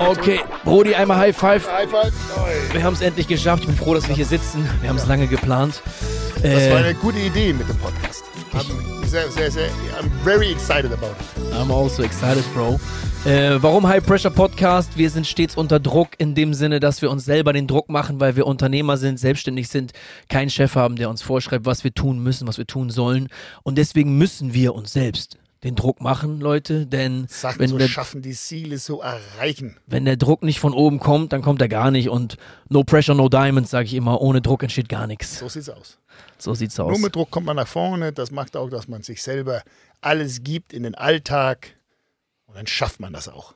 Okay, Brody, einmal High Five. High five. Wir haben es endlich geschafft. Ich bin froh, dass wir hier sitzen. Wir haben es lange geplant. Das war Äh, eine gute Idee mit dem Podcast. I'm sehr, sehr, sehr, I'm very excited about it. I'm also excited, Bro. Äh, warum High Pressure Podcast? Wir sind stets unter Druck in dem Sinne, dass wir uns selber den Druck machen, weil wir Unternehmer sind, selbstständig sind, keinen Chef haben, der uns vorschreibt, was wir tun müssen, was wir tun sollen. Und deswegen müssen wir uns selbst den Druck machen, Leute, denn Sachen wenn so der, schaffen, die Ziele so erreichen. wenn der Druck nicht von oben kommt, dann kommt er gar nicht. Und no pressure, no diamonds, sage ich immer. Ohne Druck entsteht gar nichts. So sieht's aus. So sieht's aus. Nur mit Druck kommt man nach vorne. Das macht auch, dass man sich selber alles gibt in den Alltag. Und dann schafft man das auch.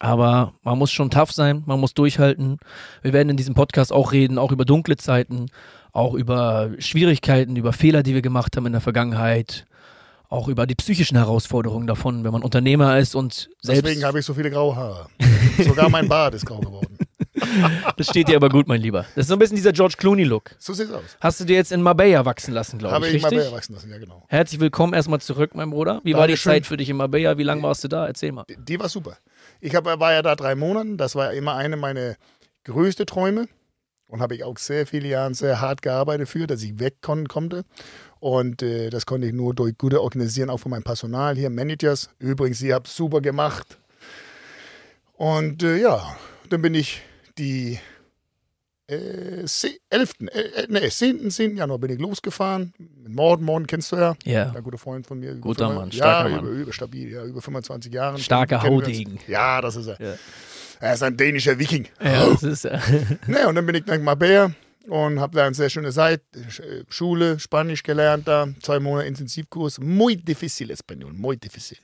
Aber man muss schon tough sein, man muss durchhalten. Wir werden in diesem Podcast auch reden, auch über dunkle Zeiten, auch über Schwierigkeiten, über Fehler, die wir gemacht haben in der Vergangenheit, auch über die psychischen Herausforderungen davon, wenn man Unternehmer ist und selbst. Deswegen habe ich so viele graue Haare. Sogar mein Bart ist grau geworden. Das steht dir aber gut, mein Lieber. Das ist so ein bisschen dieser George Clooney-Look. So sieht's aus. Hast du dir jetzt in Marbella wachsen lassen, glaube Habe ich, ich mal richtig? mehr wachsen lassen, ja genau. Herzlich willkommen erstmal zurück, mein Bruder. Wie war die Dankeschön. Zeit für dich in Marbella? Wie lange warst du da? Erzähl mal. Die, die war super. Ich hab, war ja da drei Monate. Das war immer eine meiner größten Träume. Und habe ich auch sehr viele Jahre sehr hart gearbeitet für, dass ich weg kon konnte. Und äh, das konnte ich nur durch gute Organisieren, auch von meinem Personal hier, Managers. Übrigens, ihr habt super gemacht. Und äh, ja, dann bin ich die äh, ze- 11., äh, äh, nee, 10. 10. Januar bin ich losgefahren. Mit Morden, Morden kennst du ja. Ja. Ein guter Freund von mir. Guter Mann, starker ja, Mann. Über, über stabil, ja, über 25 Jahre. Starker. Haudegen. Ja, das ist er. Ja. Er ist ein dänischer Viking. Ja, das ist ja. Ne, und dann bin ich nach Marbella und habe da eine sehr schöne Zeit, äh, Schule, Spanisch gelernt da, zwei Monate Intensivkurs. Muy difícil Español, muy difícil.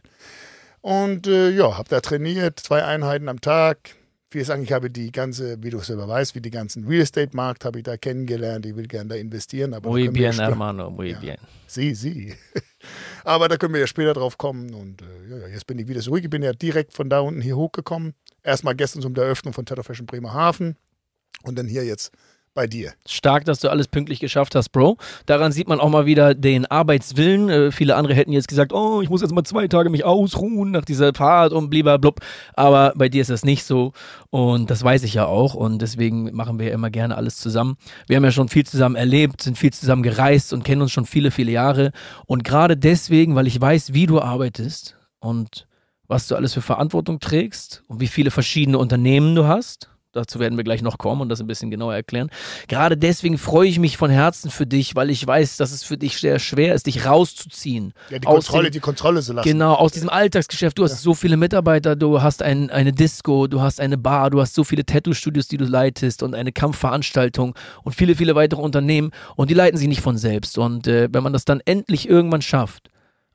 Und äh, ja, habe da trainiert, zwei Einheiten am Tag. Wie sagen, ich habe die ganze, wie du selber weißt, wie die ganzen Real Estate Markt habe ich da kennengelernt. Ich will gerne da investieren. Aber Muy bien, hermano, muy Ja. bien. Sie, sie. Aber da können wir ja später drauf kommen. Und äh, ja, jetzt bin ich wieder zurück. Ich bin ja direkt von da unten hier hochgekommen. Erstmal gestern zum der Eröffnung von Tether Fashion Bremerhaven. Und dann hier jetzt bei dir. Stark, dass du alles pünktlich geschafft hast, Bro. Daran sieht man auch mal wieder den Arbeitswillen. Äh, viele andere hätten jetzt gesagt, oh, ich muss jetzt mal zwei Tage mich ausruhen nach dieser Fahrt und blub. Aber bei dir ist das nicht so. Und das weiß ich ja auch. Und deswegen machen wir ja immer gerne alles zusammen. Wir haben ja schon viel zusammen erlebt, sind viel zusammen gereist und kennen uns schon viele, viele Jahre. Und gerade deswegen, weil ich weiß, wie du arbeitest und was du alles für Verantwortung trägst und wie viele verschiedene Unternehmen du hast. Dazu werden wir gleich noch kommen und das ein bisschen genauer erklären. Gerade deswegen freue ich mich von Herzen für dich, weil ich weiß, dass es für dich sehr schwer ist, dich rauszuziehen. Ja, die Kontrolle, dem- die Kontrolle zu lassen. Genau, aus diesem Alltagsgeschäft. Du hast so viele Mitarbeiter, du hast ein, eine Disco, du hast eine Bar, du hast so viele Tattoo-Studios, die du leitest und eine Kampfveranstaltung und viele, viele weitere Unternehmen und die leiten sich nicht von selbst. Und äh, wenn man das dann endlich irgendwann schafft,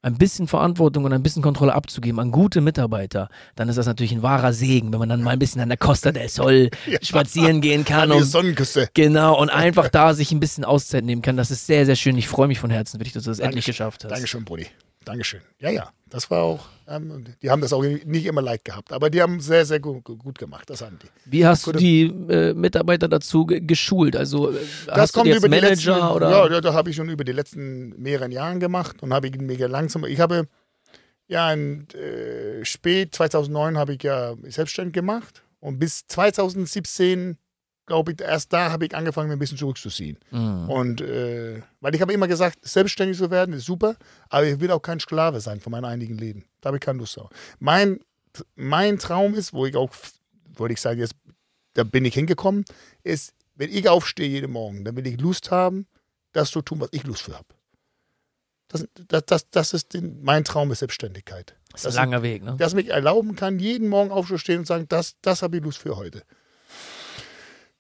ein bisschen Verantwortung und ein bisschen Kontrolle abzugeben an gute Mitarbeiter, dann ist das natürlich ein wahrer Segen, wenn man dann mal ein bisschen an der Costa del Sol spazieren gehen kann. Und Sonnenküste. Genau, und einfach da sich ein bisschen Auszeit nehmen kann. Das ist sehr, sehr schön. Ich freue mich von Herzen, wirklich, dass du das endlich Dankeschön. geschafft hast. Dankeschön, Brudi. Dankeschön. Ja, ja. Das war auch, ähm, die haben das auch nicht immer leicht gehabt, aber die haben sehr, sehr gut, gut gemacht. Das haben die. Wie hast Gute- du die äh, Mitarbeiter dazu ge geschult? Also äh, hast du die jetzt die Manager letzten, oder? Ja, ja, da habe ich schon über die letzten mehreren Jahren gemacht und habe ich mega langsam. Ich habe ja in, äh, spät 2009 habe ich ja selbstständig gemacht und bis 2017 glaube ich erst da habe ich angefangen mir ein bisschen zurückzuziehen Mhm. und äh, weil ich habe immer gesagt selbstständig zu werden ist super aber ich will auch kein Sklave sein von meinem einigen Leben da habe ich keine Lust drauf mein mein Traum ist wo ich auch würde ich sagen jetzt da bin ich hingekommen ist wenn ich aufstehe jeden Morgen dann will ich Lust haben das zu tun was ich Lust für habe das, das, das, das ist den, mein Traum ist Selbstständigkeit Das ist ein langer Weg, ne? dass mich erlauben kann, jeden Morgen aufzustehen und sagen, das, das habe ich Lust für heute.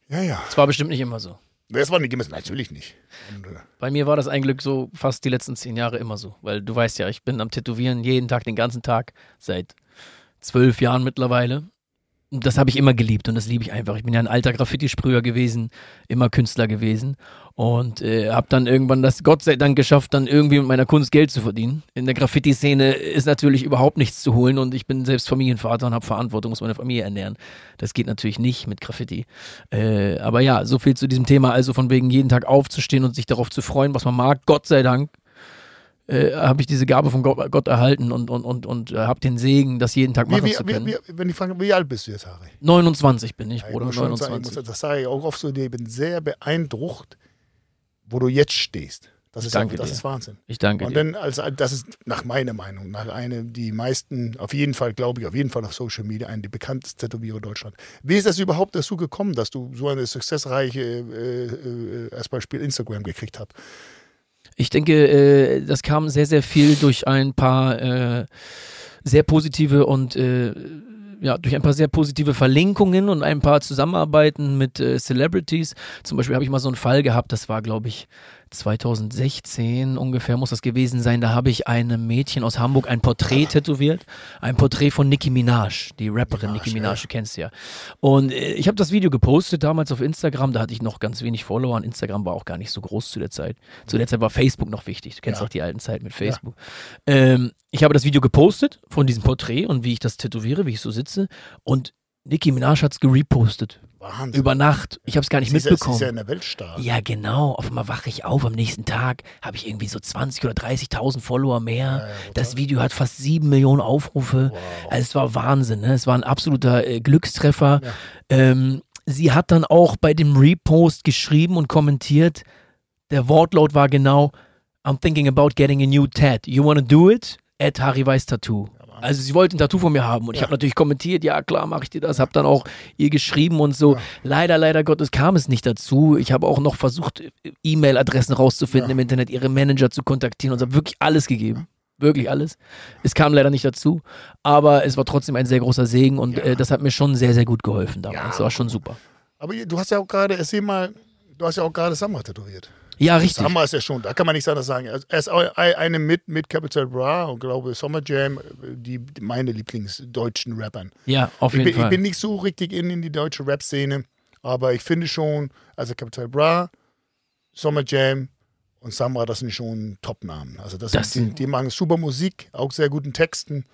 Ja, ja. Das war bestimmt nicht immer so. Das war nicht gemessen, natürlich nicht. Und, äh, Bei mir war das ein Glück so fast die letzten zehn Jahre immer so. Weil du weißt ja, ich bin am Tätowieren jeden Tag, den ganzen Tag, seit zwölf Jahren mittlerweile. Und das habe ich immer geliebt und das liebe ich einfach. Ich bin ja ein alter Graffiti-Sprüher gewesen, immer Künstler gewesen und äh, habe dann irgendwann das Gott sei Dank geschafft, dann irgendwie mit meiner Kunst Geld zu verdienen. In der Graffiti-Szene ist natürlich überhaupt nichts zu holen und ich bin selbst Familienvater und habe Verantwortung, muss meine Familie ernähren. Das geht natürlich nicht mit Graffiti. Äh, aber ja, so viel zu diesem Thema. Also von wegen jeden Tag aufzustehen und sich darauf zu freuen, was man mag. Gott sei Dank äh, habe ich diese Gabe von Gott, Gott erhalten und, und, und, und äh, habe den Segen, das jeden Tag machen wie, wie, zu können. Wie, wenn ich frage, wie alt bist du jetzt, Harry? 29 bin ich, Ja, ich Bruder, sagen, 29. ich muss, das sage ich auch oft so, ich bin sehr beeindruckt, wo du jetzt stehst. Das ist, Danke das dir. ist Wahnsinn. ich danke Und dir. dann, also das ist nach meiner Meinung, nach einer, die meisten, auf jeden Fall, glaube ich, auf jeden Fall auf Social Media, eine der bekanntesten Tätowierer Deutschland. Wie ist das überhaupt dazu gekommen, dass du so eine successreiche, äh, äh, als Beispiel Instagram gekriegt hast? Ich denke, äh, das kam sehr, sehr viel durch ein paar äh, sehr positive und äh, ja, durch ein paar sehr positive Verlinkungen und ein paar Zusammenarbeiten mit äh, Celebrities. Zum Beispiel habe ich mal so einen Fall gehabt, das war, glaube ich, 2016 ungefähr muss das gewesen sein. Da habe ich einem Mädchen aus Hamburg ein Porträt tätowiert. Ein Porträt von Nicki Minaj, die Rapperin Minaj, Nicki Minaj, ja. du kennst ja. Und äh, ich habe das Video gepostet damals auf Instagram. Da hatte ich noch ganz wenig Follower. Und Instagram war auch gar nicht so groß zu der Zeit. Zu der Zeit war Facebook noch wichtig. Du kennst Ja. auch die alten Zeit mit Facebook. Ähm, ich habe das Video gepostet von diesem Porträt und wie ich das tätowiere, wie ich so sitze. Und Nicki Minaj hat es gerepostet. Wahnsinn. Über Nacht. Ich habe es gar nicht sie ist, ja- mitbekommen. Sie ist ja in der Weltstar. Ja, genau. Auf einmal wache ich auf am nächsten Tag, habe ich irgendwie so 20 oder 30.000 Follower mehr. Ja, das. Video hat fast 7 Millionen Aufrufe. Wow. Also es war Wahnsinn. Ne? Es war ein absoluter äh, Glückstreffer. Ähm, sie hat dann auch bei dem Repost geschrieben und kommentiert. Der Wortlaut war genau: I'm thinking about getting a new tat. You wanna do it? At Harry Weiß Tattoo. Also sie wollte ein Tattoo von mir haben und ich Ja. habe natürlich kommentiert, ja klar, mache ich dir das, habe dann auch ihr geschrieben und so. Ja. Leider, leider Gottes kam es nicht dazu. Ich habe auch noch versucht, E-Mail-Adressen rauszufinden Ja. im Internet, ihre Manager zu kontaktieren und habe wirklich alles gegeben. Wirklich alles. Es kam leider nicht dazu, aber es war trotzdem ein sehr großer Segen und äh, das hat mir schon sehr, sehr gut geholfen damals. Ja. Das war schon super. Aber du hast ja auch gerade, erzähl mal, du hast ja auch gerade Samra tätowiert. Ja, richtig. Samra ist ja schon, da kann man nichts anderes sagen. Er ist eine mit, mit Capital Bra und glaube Summer Jam, die, meine Lieblingsdeutschen Rappern. Ja, auf Ich jeden bin, ich Fall. bin nicht so richtig in, in die deutsche Rap-Szene, aber ich finde schon, also Capital Bra, Summer Jam und Samra, das sind schon Top-Namen. Also das, Das sind, die machen super Musik, auch sehr guten Texten.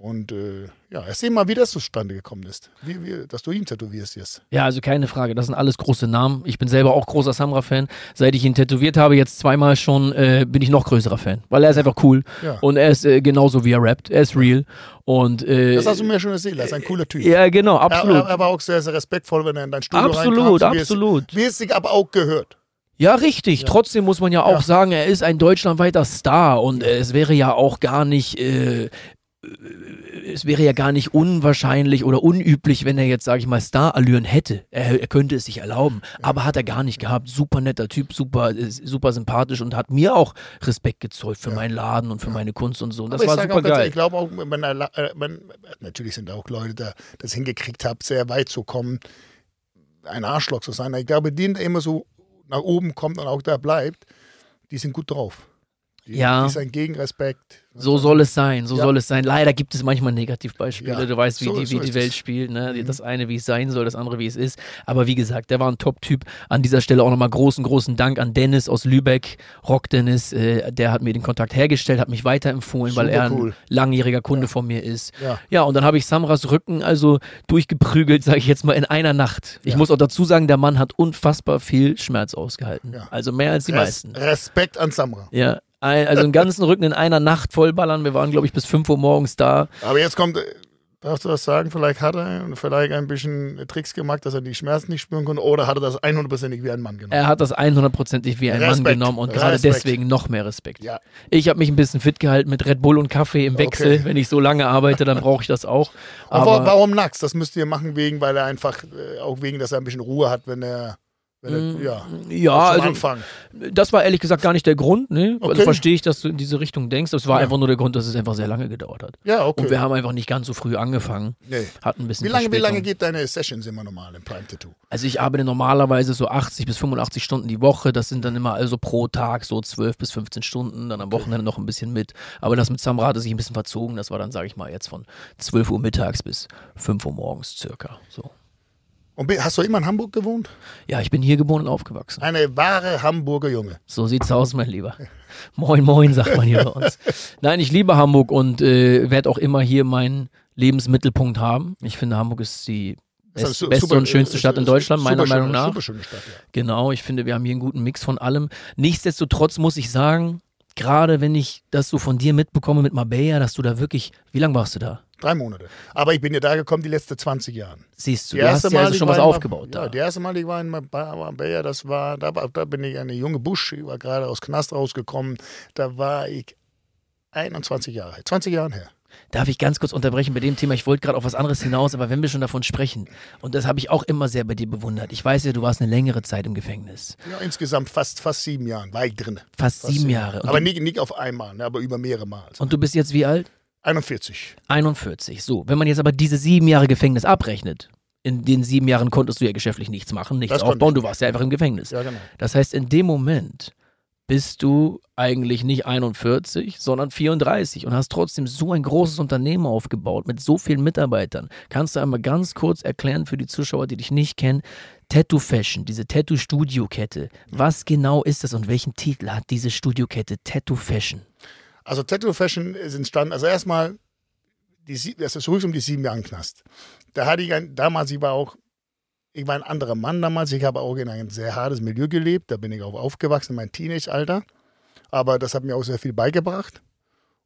Und äh, ja, erzähl mal, wie das zustande gekommen ist. Wie, wie, dass du ihn tätowierst jetzt. Ja, also keine Frage. Das sind alles große Namen. Ich bin selber auch großer Samra-Fan. Seit ich ihn tätowiert habe, jetzt zweimal schon, äh, bin ich noch größerer Fan. Weil er ist einfach cool. Ja. Und er ist äh, genauso wie er rappt. Er ist real. Und äh, Das hast du mir schon erzählt, er ist ein cooler Typ. ja, genau, absolut. er, er war auch sehr, sehr respektvoll, wenn er in dein Studio absolut, reinkam. Absolut. Wie es sich aber auch gehört. Ja, richtig. Trotzdem muss man ja auch Ja. sagen, er ist ein deutschlandweiter Star und äh, es wäre ja auch gar nicht, äh, es wäre ja gar nicht unwahrscheinlich oder unüblich, wenn er jetzt, sage ich mal, Starallüren hätte. Er, er könnte es sich erlauben, aber hat er gar nicht gehabt. Super netter Typ, super, äh, super sympathisch und hat mir auch Respekt gezollt für meinen Laden und für meine Kunst und so. Und das Aber war ich sag super ehrlich, geil. Ich glaube auch, wenn er, la- äh, natürlich sind auch Leute, die das hingekriegt haben, sehr weit zu kommen, ein Arschloch zu sein. Ich glaube, die, der immer so nach oben kommt und auch da bleibt, die sind gut drauf. Die, Ja. Die ist ein Gegenrespekt. So soll es sein, so Ja. soll es sein. Leider gibt es manchmal Negativbeispiele. Ja, Du weißt, wie so- die, so wie die Welt spielt. Ne? Mhm. Das eine, wie es sein soll, das andere, wie es ist. Aber wie gesagt, der war ein Top-Typ. An dieser Stelle auch nochmal großen, großen Dank an Dennis aus Lübeck, Rock Dennis. Äh, der hat mir den Kontakt hergestellt, hat mich weiterempfohlen, weil Super er ein cool. langjähriger Kunde von mir ist. Ja. Ja, und dann habe ich Samras Rücken also durchgeprügelt, sage ich jetzt mal, in einer Nacht. Ich Ja. muss auch dazu sagen, der Mann hat unfassbar viel Schmerz ausgehalten. Ja. Also mehr als die Res meisten. Respekt an Samra. Ja, ein, also einen ganzen Rücken in einer Nacht vollballern. Wir waren, glaube ich, bis 5 Uhr morgens da. Aber jetzt kommt, äh, darfst du das sagen, vielleicht hat er vielleicht ein bisschen Tricks gemacht, dass er die Schmerzen nicht spüren konnte, oder hat er das 100%ig wie ein Mann genommen? Er hat das 100%ig wie ein Mann Respekt. genommen und gerade deswegen noch mehr Respekt. Ja. Ich habe mich ein bisschen fit gehalten mit Red Bull und Kaffee im Wechsel. Okay. Wenn ich so lange arbeite, dann brauche ich das auch. Aber Aber warum Nax? Das müsst ihr machen, wegen, weil er einfach, äh, auch wegen, dass er ein bisschen Ruhe hat, wenn er, wenn Mm, ja, ja, also Anfang. das war ehrlich gesagt gar nicht der Grund. Ne? Also Okay. verstehe ich, dass du in diese Richtung denkst. Das war Ja. einfach nur der Grund, dass es einfach sehr lange gedauert hat. Ja, okay. Und wir haben einfach nicht ganz so früh angefangen. nee. Hatten ein bisschen Wie lange, wie lange geht deine Sessions immer normal im Prime Tattoo? Also ich arbeite normalerweise so 80 bis 85 Stunden die Woche. Das sind dann immer also pro Tag so 12 bis 15 Stunden, dann am Wochenende noch ein bisschen mit. Aber das mit Samra hat sich ein bisschen verzogen. Das war dann, sage ich mal, jetzt von 12 Uhr mittags bis 5 Uhr morgens circa. So. Und hast du immer in Hamburg gewohnt? Ja, ich bin hier geboren und aufgewachsen. Eine wahre Hamburger Junge. So sieht's aus, mein Lieber. Moin, moin, sagt man hier bei uns. Nein, ich liebe Hamburg und äh, werde auch immer hier meinen Lebensmittelpunkt haben. Ich finde, Hamburg ist die best, beste super- und schönste ist- Stadt in Deutschland, meiner schöne- Meinung nach. Super schöne Stadt, ja. Genau, ich finde, wir haben hier einen guten Mix von allem. Nichtsdestotrotz muss ich sagen, gerade wenn ich das so von dir mitbekomme mit Marbella, dass du da wirklich, wie lange warst du da? Drei Monate. Aber ich bin ja da gekommen die letzten 20 Jahre. Siehst du, du hast ja also schon was aufgebaut da. Ja, die erste Mal, ich war in Marbella, das war, da, da bin ich eine junge Busch, ich war gerade aus Knast rausgekommen, da war ich 21 Jahre, 20 Jahre her. Darf ich ganz kurz unterbrechen bei dem Thema? Ich wollte gerade auf was anderes hinaus, aber wenn wir schon davon sprechen, und das habe ich auch immer sehr bei dir bewundert. Ich weiß ja, du warst eine längere Zeit im Gefängnis. Ja, insgesamt fast, fast sieben Jahre war ich drin. Fast, fast sieben Jahre. Und aber nicht, nicht auf einmal, ne, aber über mehrere Mal. Und du bist jetzt wie alt? 41. 41, so. Wenn man jetzt aber diese sieben Jahre Gefängnis abrechnet, in den sieben Jahren konntest du ja geschäftlich nichts machen, nichts das aufbauen, du warst ja einfach im Gefängnis. Ja, genau. Das heißt, in dem Moment bist du eigentlich nicht 41, sondern 34 und hast trotzdem so ein großes Unternehmen aufgebaut mit so vielen Mitarbeitern. Kannst du einmal ganz kurz erklären für die Zuschauer, die dich nicht kennen, Tattoo Fashion, diese Tattoo Studio Kette. Was genau ist das und welchen Titel hat diese Studiokette Tattoo Fashion? Also Tattoo Fashion ist entstanden, also erstmal, die, das ist ruhig um die sieben Jahre Knast. Da hatte ich ein, damals, ich war auch ich war ein anderer Mann damals. Ich habe auch in ein sehr hartes Milieu gelebt. Da bin ich auch aufgewachsen, in meinem Teenage-Alter. Aber das hat mir auch sehr viel beigebracht.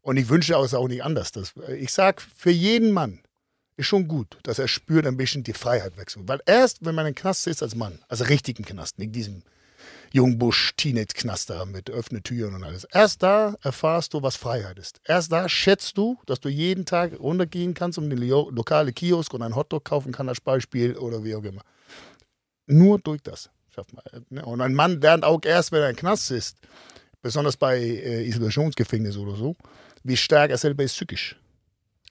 Und ich wünsche es auch nicht anders. Das, ich sage, für jeden Mann ist schon gut, dass er spürt ein bisschen die Freiheit wechseln. Weil erst, wenn man in Knast ist als Mann, also richtigen Knast, nicht diesem Jungbusch, Teenage-Knaster mit öffne Türen und alles. Erst da erfahrst du, was Freiheit ist. Erst da schätzt du, dass du jeden Tag runtergehen kannst um den lokale Kiosk und einen Hotdog kaufen kann als Beispiel oder wie auch immer. Nur durch das schafft man. Ne? Und ein Mann lernt auch erst, wenn er im Knast ist, besonders bei äh, Isolationsgefängnis oder so, wie stark er selber ist psychisch.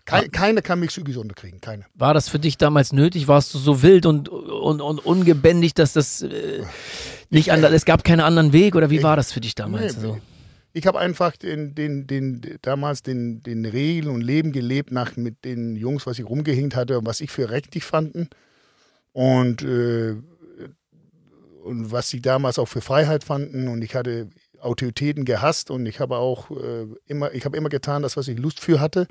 Keine, keine kann mich psychisch unterkriegen, keine. War das für dich damals nötig? Warst du so wild und, und, und ungebändigt, dass das äh, nicht anders, es gab keinen anderen Weg oder wie ich, war das für dich damals? Nee, also? Ich habe einfach den, den, den, damals den, den Regeln und Leben gelebt nach mit den Jungs, was ich rumgehängt hatte und was ich für richtig fanden. Und äh, und was sie damals auch für Freiheit fanden. Und ich hatte Autoritäten gehasst und ich habe auch äh, immer, ich habe immer getan, das, was ich Lust für hatte.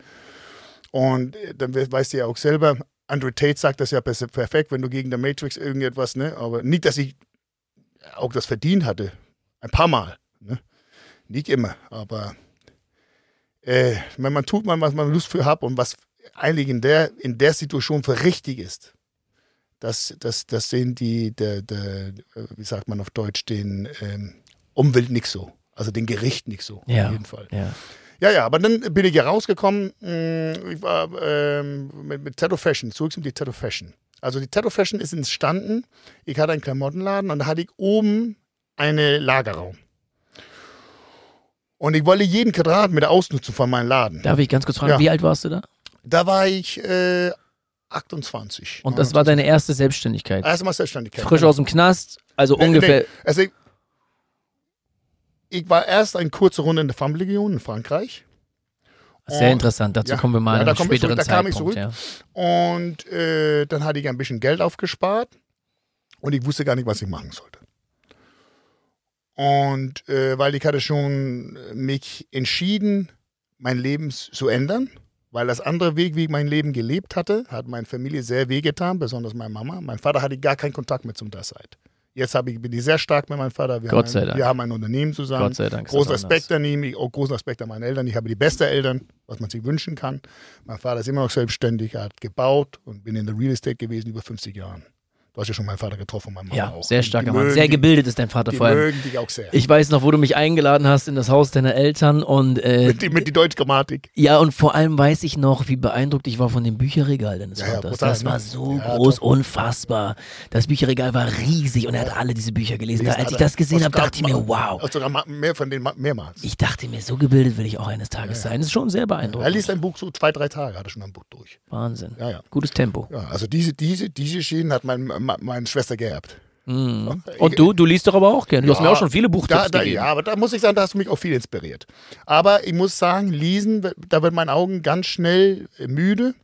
Und äh, dann weißt du ja auch selber, Andrew Tate sagt das ja perfekt, wenn du gegen der Matrix irgendetwas, ne? Aber nicht, dass ich auch das verdient hatte. Ein paar Mal. Ne? Nicht immer, aber äh, wenn man tut man, was man Lust für hat und was eigentlich in der, in der Situation für richtig ist das, das, das sehen die, der, der, wie sagt man auf Deutsch, den ähm, Umwelt nicht so. Also den Gericht nicht so, ja, auf jeden Fall. Ja. Ja, ja, aber dann bin ich ja rausgekommen. Mm, ich war ähm, mit, mit Tattoo Fashion, zurück zum die Tattoo Fashion. Also die Tattoo Fashion ist entstanden. Ich hatte einen Klamottenladen und da hatte ich oben einen Lagerraum. Und ich wollte jeden Quadratmeter ausnutzen von meinem Laden. Darf ich ganz kurz fragen, ja. wie alt warst du da? Da war ich äh, 28. Und das war deine erste Selbstständigkeit? Erstmal Selbstständigkeit. Frisch aus dem Knast, also nee, ungefähr. Nee. Also ich, ich, war erst eine kurze Runde in der Farmlegion in Frankreich. Sehr und, interessant, dazu ja, kommen wir mal ja, in einem späteren zurück, Zeitpunkt. Ja. Und äh, dann hatte ich ein bisschen Geld aufgespart und ich wusste gar nicht, was ich machen sollte. Und äh, weil ich hatte schon mich entschieden, mein Leben zu ändern weil das andere Weg, wie ich mein Leben gelebt hatte, hat meine Familie sehr wehgetan, besonders meine Mama. Mein Vater hatte gar keinen Kontakt mehr zum der Zeit. Jetzt ich, bin ich sehr stark mit meinem Vater. Wir Gott sei ein, Dank. Wir haben ein Unternehmen zusammen. Gott sei Dank. Großen Respekt an ihm, auch großen Respekt an meine Eltern. Ich habe die besten Eltern, was man sich wünschen kann. Mein Vater ist immer noch selbstständig, er hat gebaut und bin in der Real Estate gewesen über 50 Jahren. Du hast ja schon meinen Vater getroffen, mein Mann ja, auch. sehr starker Mann. Sehr gebildet ist dein Vater die vor allem. mögen dich auch sehr. Ich weiß noch, wo du mich eingeladen hast in das Haus deiner Eltern und äh, mit, die, mit die Deutschgrammatik. Ja, und vor allem weiß ich noch, wie beeindruckt ich war von dem Bücherregal deines ja, Vaters. Ja, das war ne? so ja, groß, top. unfassbar. Das Bücherregal war riesig und er hat alle diese Bücher gelesen. gelesen Als ich das gesehen habe, dachte ich mir, wow. Sogar mehr von denen mehrmals. Ich dachte mir, so gebildet will ich auch eines Tages sein. Das ist schon sehr beeindruckend. Er liest ein Buch so zwei, drei Tage, hat er schon ein Buch durch. Wahnsinn. Gutes Tempo. Ja, also diese, diese, diese Schienen hat mein, meine Schwester geerbt. Mhm. Und du, du liest doch aber auch gerne. Du ja, hast mir auch schon viele Buchtipps da, da, gegeben. Ja, aber da muss ich sagen, da hast du mich auch viel inspiriert. Aber ich muss sagen, lesen, da wird mein Augen ganz schnell müde.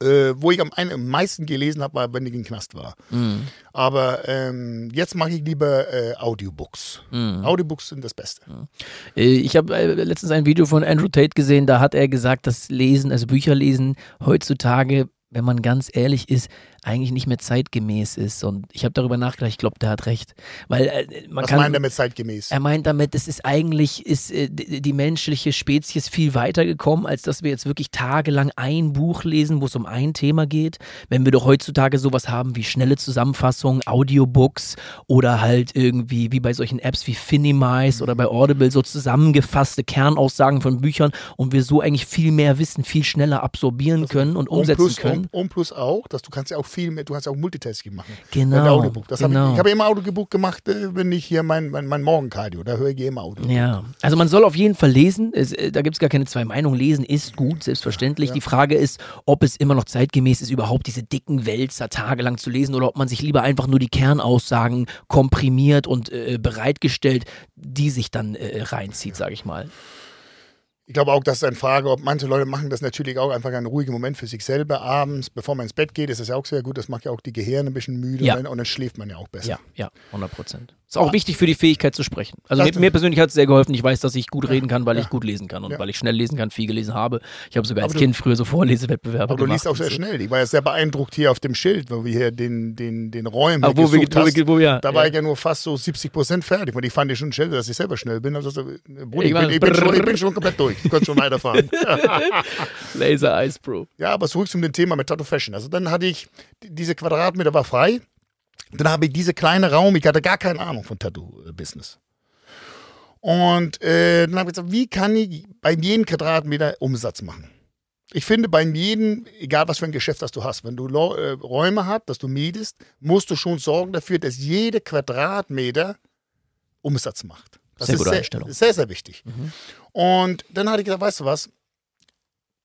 Äh, wo ich am, am meisten gelesen habe, war, wenn ich im Knast war. Mhm. Aber ähm, jetzt mache ich lieber äh, Audiobooks. Mhm. Audiobooks sind das Beste. Mhm. Ich habe äh, letztens ein Video von Andrew Tate gesehen, da hat er gesagt, dass Lesen, also Bücher lesen, heutzutage wenn man ganz ehrlich ist, eigentlich nicht mehr zeitgemäß ist. Und ich habe darüber nachgedacht, ich glaube, der hat recht. Weil äh, man Was kann. meint er mit zeitgemäß? Er meint damit, es ist eigentlich ist äh, die die menschliche Spezies viel weiter gekommen, als dass wir jetzt wirklich tagelang ein Buch lesen, wo es um ein Thema geht. Wenn wir doch heutzutage sowas haben wie schnelle Zusammenfassungen, Audiobooks oder halt irgendwie wie bei solchen Apps wie Finimize oder bei Audible so zusammengefasste Kernaussagen von Büchern und wir so eigentlich viel mehr Wissen viel schneller absorbieren können und umsetzen und plus, können. Und, und plus auch, dass du kannst ja auch viel mehr, du ja auch Multitasking machen. Genau, Mit Audiobook. Das genau. Hab ich ich habe immer Audiobook gemacht, äh, wenn ich hier mein, mein, mein Morgenkardio, da höre ich immer Audio. Ja, also man soll auf jeden Fall lesen. Es, äh, da gibt es gar keine zwei Meinungen. Lesen ist gut, selbstverständlich. Die Frage ist, ob es immer noch zeitgemäß ist, überhaupt diese dicken Wälzer tagelang zu lesen oder ob man sich lieber einfach nur die Kernaussagen komprimiert und äh, bereitgestellt, die sich dann äh, reinzieht, sage ich mal. Ich glaube auch, das ist eine Frage, ob manche Leute machen das natürlich auch einfach einen ruhigen Moment für sich selber abends, bevor man ins Bett geht. Das ist ja auch sehr gut. Das macht ja auch die Gehirne ein bisschen müde Ja. und, dann, und dann schläft man ja auch besser. Ja, ja, 100 Prozent. Ist auch wichtig für die Fähigkeit zu sprechen. Also mir, mir persönlich hat es sehr geholfen. Ich weiß, dass ich gut reden kann, weil ja. ich gut lesen kann und Ja. weil ich schnell lesen kann, viel gelesen habe. Ich habe sogar als Aber du- Kind früher so Vorlesewettbewerbe Aber du gemacht. liest auch sehr so. schnell. Ich war ja sehr beeindruckt hier auf dem Schild, wo wir hier den, den, den Räumen Ach, wo wir, wo hast. wir, wo wir, Da war ja. ich ja nur fast so 70 Prozent fertig. Und ich fand ich schon schnell, dass ich selber schnell bin. Also, so, äh, Bruder, Ich ich, bin, ich, bin schon, ich bin schon komplett durch. Ich konnte schon weiterfahren. Laser Ice Bro. ja, aber zurück zum Thema mit Tattoo Fashion. Also dann hatte ich, die- diese Quadratmeter war frei. Dann habe ich diese kleine Raum, ich hatte gar keine Ahnung von Tattoo-Business. Und äh, dann habe ich gesagt, wie kann ich bei jedem Quadratmeter Umsatz machen? Ich finde, bei jedem, egal was für ein Geschäft das du hast, wenn du äh, Räume hast, dass du mietest, musst du schon sorgen dafür, dass jede Quadratmeter Umsatz macht. Das Sehr ist sehr, Einstellung. sehr, sehr wichtig. Mhm. Und dann hatte ich gesagt, weißt du was,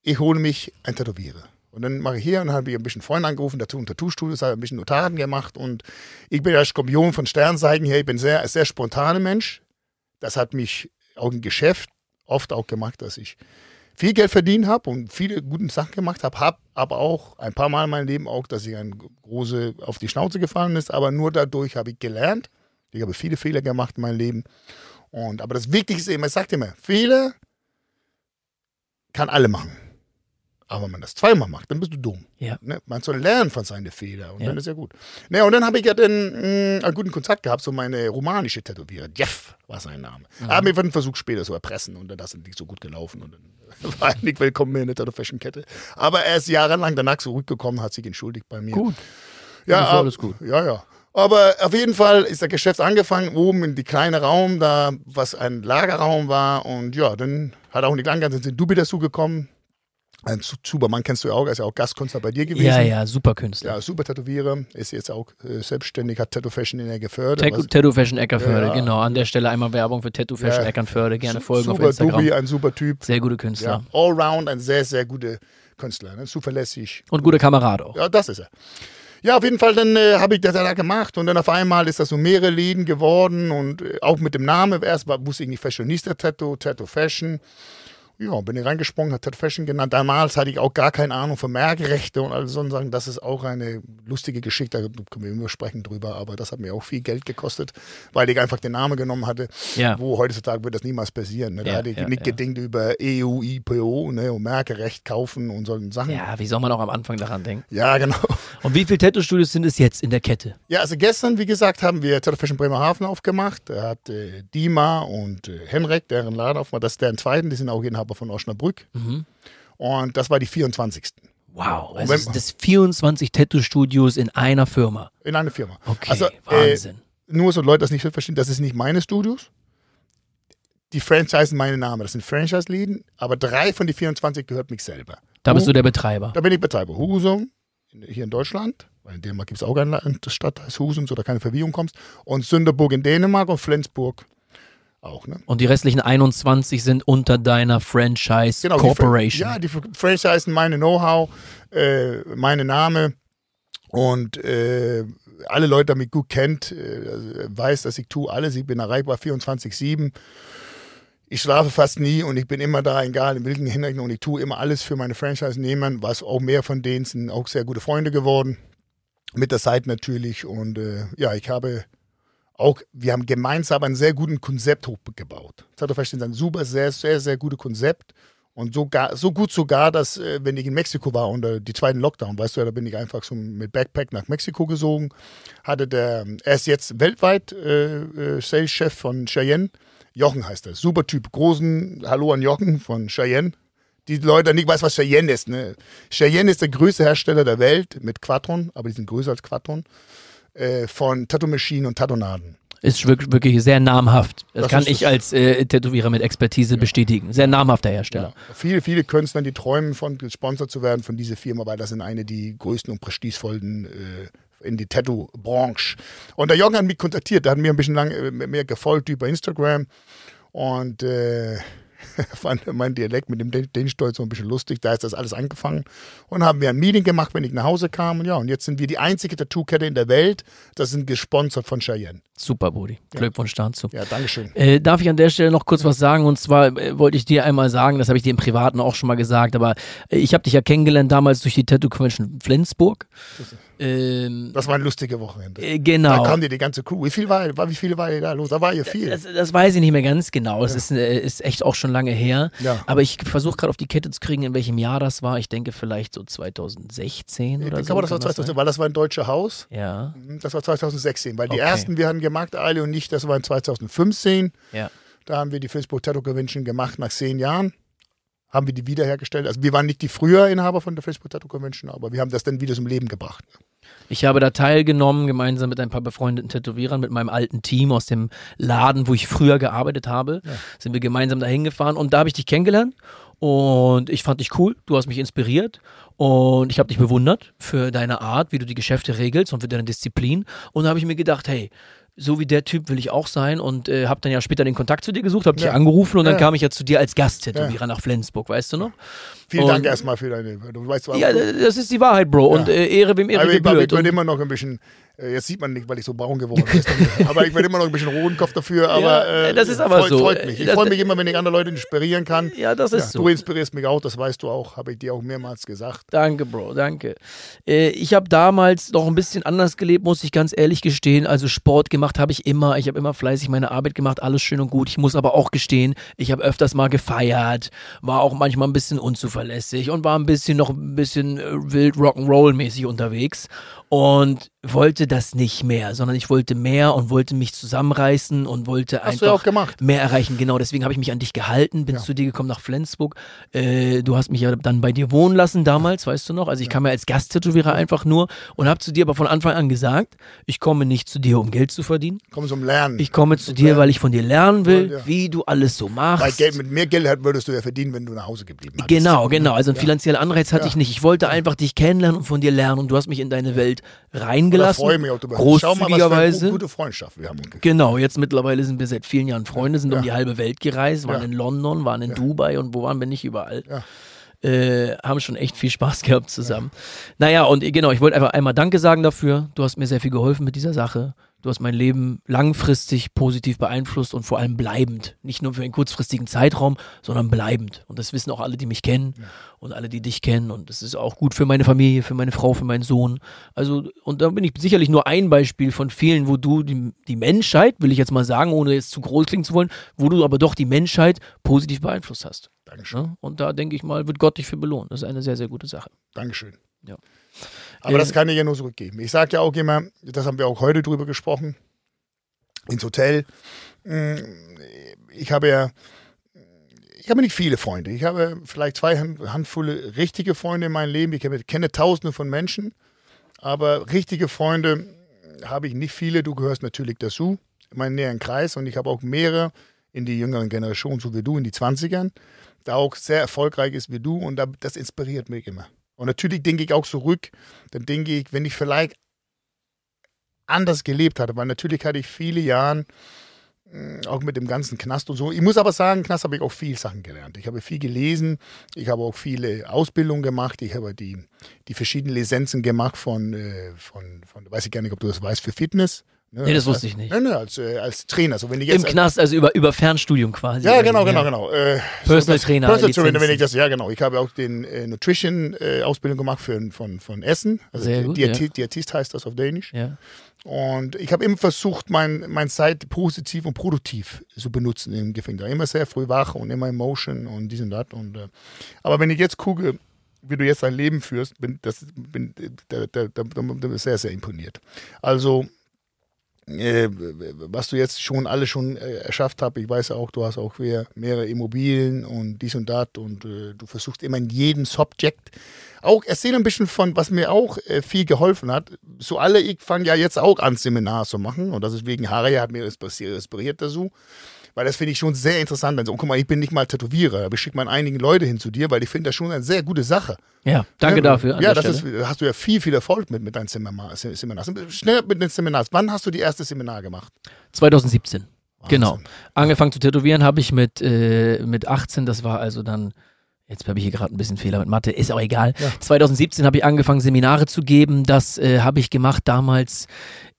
ich hole mich ein Tätowierer. Und dann mache ich hier und habe ich ein bisschen Freunde angerufen, dazu ein Tattoo-Studio, habe ein bisschen Notaten gemacht und ich bin ja Skorpion von Sternzeichen her, ich bin sehr, sehr spontaner Mensch. Das hat mich auch im Geschäft oft auch gemacht, dass ich viel Geld verdient habe und viele gute Sachen gemacht habe, habe aber auch ein paar Mal in meinem Leben auch, dass ich ein große auf die Schnauze gefallen ist, aber nur dadurch habe ich gelernt. Ich habe viele Fehler gemacht in meinem Leben. Und, aber das Wichtigste ist immer, ich sage immer, Fehler kann alle machen. Aber wenn man das zweimal macht, dann bist du dumm. Ja. Ne? Man soll lernen von seinen Fehlern und Ja. dann ist ja gut. Ne, und dann habe ich ja dann mh, einen guten Kontakt gehabt, so meine romanische Tätowierer. Jeff war sein Name. Mhm. Er hat mir einen Versuch später zu erpressen und dann ist nicht so gut gelaufen und dann war er nicht willkommen mehr in der Tattoo-Fashion-Kette. Aber er ist jahrelang danach zurückgekommen, hat sich entschuldigt bei mir. Gut. Ja, ab- alles gut. Ja, ja. Aber auf jeden Fall ist das Geschäft angefangen, oben in die kleine Raum, da was ein Lagerraum war. Und ja, dann hat auch nicht lange, dann sind Dubi dazu Zu- Zubermann kennst du ja auch, er ist ja auch Gastkünstler bei dir gewesen. Ja, ja, super Künstler. Ja, super Tätowierer, ist jetzt auch äh, selbstständig, hat Tattoo Fashion in der Geförde. Tattoo, Fashion Eckerförde, Ja. genau. An der Stelle einmal Werbung für Tattoo Fashion Ja. Eckernförde. Gerne folgen super auf Instagram. Dubi, ein super Typ. Sehr gute Ja, Künstler. allround ein sehr, sehr guter Künstler, ne? zuverlässig. Und guter Kamerad auch. Ja, das ist er. Ja, auf jeden Fall, dann äh, habe ich das da gemacht und dann auf einmal ist das so mehrere Läden geworden und äh, auch mit dem Namen. Erst war, wusste ich nicht Fashionista Tattoo, Tattoo Fashion. Ja, bin ich reingesprungen, hat Tattoo Fashion genannt. Damals hatte ich auch gar keine Ahnung von Merkrechte und all so Sachen. Das ist auch eine lustige Geschichte, da können wir immer sprechen drüber, aber das hat mir auch viel Geld gekostet, weil ich einfach den Namen genommen hatte. Ja. Wo heutzutage wird das niemals passieren. Ne? Da Ja, hatte ich ja, nicht ja. gedingt über EU, IPO ne? und Merkerecht kaufen und solchen Sachen. Ja, wie soll man auch am Anfang daran denken? ja genau. Und wie viele Tattoo-Studios sind es jetzt in der Kette? Ja, also gestern, wie gesagt, haben wir Tattoo Fashion Bremerhaven aufgemacht. Da hat äh, Dima und äh, Henrik deren Laden aufgemacht. Das ist deren zweiten, die sind auch Inhaber von Osnabrück. Mhm. Und das war die 24. Wow, also wenn- sind das 24 Tattoo-Studios in einer Firma. in einer Firma. Okay, Also, äh, Wahnsinn. Nur so Leute das nicht verstehen, das ist nicht meine Studios. Die Franchise meine Name, das sind Franchise-Läden, aber drei von den 24 gehört mich selber. da bist du der Betreiber. Da bin ich Betreiber. Husum, hier in Deutschland, weil in Dänemark gibt es auch eine Stadt, da heißt Husum, so da keine Verwirrung kommst. Und Sünderburg in Dänemark und Flensburg auch. Ne? Und die restlichen 21 sind unter deiner Franchise Genau, die Corporation. Fra- ja, die Fra- Franchisen, meine Know-how, äh, meine Name und äh, alle Leute, die mich gut kennt, äh, weiß, dass ich tue alles. Ich bin erreichbar 24/7. Ich schlafe fast nie und ich bin immer da, egal in welchen Hinrichtungen. Und ich tue immer alles für meine Franchise-Nehmer, was auch mehr von denen sind auch sehr gute Freunde geworden. Mit der Zeit natürlich. Und äh, ja, ich habe auch, wir haben gemeinsam einen sehr guten Konzept hochgebaut. Fashion ist ein super, sehr, sehr, sehr gutes Konzept. Und so, gar, so gut sogar, dass, äh, wenn ich in Mexiko war unter die zweiten Lockdown, weißt du ja, da bin ich einfach so mit Backpack nach Mexiko gesogen. Hatte der, er ist jetzt weltweit äh, äh, Sales-Chef von Cheyenne. Jochen heißt er. Super Typ. Großen Hallo an Jochen von Cheyenne. Die Leute nicht weiß, was Cheyenne ist. Ne? Cheyenne ist der größte Hersteller der Welt mit Quatron, aber die sind größer als Quatron, äh, von Tattoo-Maschinen und Tattoonaden. Ist wirklich, sehr namhaft. Das, Das kann ich als äh, Tätowierer mit Expertise bestätigen. Sehr namhafter Hersteller. Viele, viele Künstler, die träumen von gesponsert zu werden von dieser Firma, weil das sind eine die größten und prestigevollsten äh, in die Tattoo-Branche. Und der Jürgen hat mich kontaktiert, der hat mir ein bisschen lang äh, mir gefolgt über Instagram und äh, fand mein Dialekt mit dem Dänisch-Deutsch so ein bisschen lustig. Da ist das alles angefangen und haben wir ein Meeting gemacht, wenn ich nach Hause kam. Und ja, und jetzt sind wir die einzige Tattoo-Kette in der Welt, das sind gesponsert von Cheyenne. Super, Bodi. Glückwunsch dazu. Ja, Dankeschön. Äh, darf ich an der Stelle noch kurz was sagen? Und zwar äh, wollte ich dir einmal sagen, das habe ich dir im Privaten auch schon mal gesagt, aber äh, ich habe dich ja kennengelernt damals durch die Tattoo Convention Flensburg. Ähm, Das war ein lustiges Wochenende. äh, Da genau. kam dir die ganze Crew. Wie viel war, war wie viele war ihr da los? Da war ja viel. Das, das weiß ich nicht mehr ganz genau. Das ist, äh, ist echt auch schon lange her. Ja. Aber ich versuche gerade auf die Kette zu kriegen, in welchem Jahr das war. Ich denke vielleicht so 2016 Ich oder denke so. aber, das war kann das 2000, sein? weil das war ein deutsches Haus. Ja, Das war 2016, weil die Okay. ersten, wir haben gemacht, Ali und ich, das war in 2015. ja. Da haben wir die Facebook Tattoo Convention gemacht nach zehn Jahren. Haben wir die wiederhergestellt. Also wir waren nicht die früher Inhaber von der Facebook Tattoo Convention, aber wir haben das dann wieder zum Leben gebracht. Ich habe da teilgenommen, gemeinsam mit ein paar befreundeten Tätowierern, mit meinem alten Team aus dem Laden, wo ich früher gearbeitet habe. Sind wir gemeinsam dahin gefahren und da habe ich dich kennengelernt und ich fand dich cool. Du hast mich inspiriert und ich habe dich bewundert für deine Art, wie du die Geschäfte regelst und für deine Disziplin. Und da habe ich mir gedacht, hey, so wie der Typ will ich auch sein und äh, habe dann ja später den Kontakt zu dir gesucht, habe dich Ja. angerufen und dann Ja. kam ich ja zu dir als Gasttätowierer nach Flensburg, weißt du noch? Vielen Und- Dank erstmal für deine. Du weißt, Ja, das ist die Wahrheit, Bro. Und äh, Ehre wem Ehre aber ich, ich gebührt. werde Und- immer noch ein bisschen, jetzt sieht man nicht, weil ich so braun geworden bin, aber ich werde immer noch ein bisschen rohen Kopf dafür. Aber Ja, äh, das ist aber freut, so. freut mich. Ich freue mich immer, wenn ich andere Leute inspirieren kann. Ja, das ist so. Du inspirierst mich auch, das weißt du auch, habe ich dir auch mehrmals gesagt. Danke, Bro, danke. Äh, ich habe damals noch ein bisschen anders gelebt, muss ich ganz ehrlich gestehen. Also Sport gemacht habe ich immer. Ich habe immer fleißig meine Arbeit gemacht, alles schön und gut. Ich muss aber auch gestehen, ich habe öfters mal gefeiert, war auch manchmal ein bisschen unzuverlässig und war ein bisschen noch ein bisschen äh, wild Rock'n'Roll-mäßig unterwegs und wollte das nicht mehr, sondern ich wollte mehr und wollte mich zusammenreißen und wollte Hast einfach ja mehr erreichen. Genau, deswegen habe ich mich an dich gehalten, bin Ja. zu dir gekommen nach Flensburg. Äh, du hast mich ja dann bei dir wohnen lassen damals, weißt du noch? Also ich kam ja als Gasttätowierer einfach nur und habe zu dir aber von Anfang an gesagt, ich komme nicht zu dir, um Geld zu verdienen. Komm zum Lernen. Ich komme zu dir, weil ich von dir lernen will, Ja. wie du alles so machst. Weil Geld, mit mehr Geld würdest du ja verdienen, wenn du nach Hause geblieben hättest. Genau, genau. Also einen finanziellen Anreiz hatte Ja. ich nicht. Ich wollte einfach dich kennenlernen und von dir lernen und du hast mich in deine Welt Da reingelassen. freue ich mich auch drüber. Schau mal, Großzügigerweise. gute Freundschaft wir haben. ungefähr. Genau, jetzt mittlerweile sind wir seit vielen Jahren Freunde, sind um Ja. die halbe Welt gereist, waren Ja. in London, waren in Dubai und wo waren wir nicht überall. Ja. Äh, haben schon echt viel Spaß gehabt zusammen. Naja, und äh, genau, ich wollte einfach einmal Danke sagen dafür. Du hast mir sehr viel geholfen mit dieser Sache. Du hast mein Leben langfristig positiv beeinflusst und vor allem bleibend. Nicht nur für einen kurzfristigen Zeitraum, sondern bleibend. Und das wissen auch alle, die mich kennen und alle, die dich kennen. Und das ist auch gut für meine Familie, für meine Frau, für meinen Sohn. Also, und da bin ich sicherlich nur ein Beispiel von vielen, wo du die, die Menschheit, will ich jetzt mal sagen, ohne jetzt zu groß klingen zu wollen, wo du aber doch die Menschheit positiv beeinflusst hast. Dankeschön. Und da denke ich mal, wird Gott dich für belohnen. Das ist eine sehr, sehr gute Sache. Dankeschön. Ja. Aber Äh, das kann ich ja nur zurückgeben. Ich sage ja auch immer, das haben wir auch heute drüber gesprochen, ins Hotel. Mm, Ich habe ja, ich habe nicht viele Freunde. Ich habe vielleicht zwei Hand- Handvolle richtige Freunde in meinem Leben. Ich kenne tausende von Menschen, aber richtige Freunde habe ich nicht viele. Du gehörst natürlich dazu, in meinen näheren Kreis und ich habe auch mehrere in die jüngeren Generationen, so wie du, in die 20ern, da auch sehr erfolgreich ist wie du und da, das inspiriert mich immer. Und natürlich denke ich auch zurück, dann denke ich, wenn ich vielleicht anders gelebt hatte, weil natürlich hatte ich viele Jahre mh, auch mit dem ganzen Knast und so. Ich muss aber sagen, Knast habe ich auch viel Sachen gelernt. Ich habe viel gelesen, ich habe auch viele Ausbildungen gemacht, ich habe die, die verschiedenen Lizenzen gemacht von, äh, von, von, weiß ich gar nicht, ob du das weißt, für Fitness. Ne? Nee, das wusste ich nicht. Nein, nein, als, äh, als Trainer. So, wenn ich Im jetzt, Knast, also über, über Fernstudium quasi. Ja, genau, genau, genau. Äh, Personal das- Trainer, Personal Trainer, wenn ich das, ja genau. Ich habe auch den äh, Nutrition-Ausbildung gemacht für, von, von Essen. Also Sehr gut, Diäti ja. Diätist heißt das auf Dänisch. Ja. Und ich habe immer versucht, mein, meine Zeit positiv und produktiv zu benutzen im Gefängnis. Immer sehr früh wach und immer in Motion und dies und das. Und, äh, aber wenn ich jetzt gucke, wie du jetzt dein Leben führst, bin, das, bin da, da, da, da, da bin ich sehr, sehr imponiert. Also, äh, was du jetzt schon alle schon äh, erschafft hast, ich weiß auch, du hast auch mehr, mehrere Immobilien und dies und das und äh, du versuchst immer in jedem Subject auch erzähl ein bisschen von, was mir auch äh, viel geholfen hat. So alle, ich fange ja jetzt auch an, Seminar zu machen und das ist wegen Harry, hat mir inspiriert dazu. Weil das finde ich schon sehr interessant. Also, guck mal, ich bin nicht mal Tätowierer, aber ich schicke mal einigen Leute hin zu dir, weil ich finde das schon eine sehr gute Sache. ja, danke Ja, dafür. Ja, das ist, hast du ja viel, viel Erfolg mit, mit deinen Seminar, Seminars. Schnell mit den Seminars. Wann hast du die erste Seminar gemacht? 2017. Genau. Wahnsinn. Angefangen zu tätowieren habe ich mit, äh, mit 18, das war also dann, jetzt habe ich hier gerade ein bisschen Fehler mit Mathe, ist auch egal. Ja. 2017 habe ich angefangen, Seminare zu geben. Das äh, habe ich gemacht damals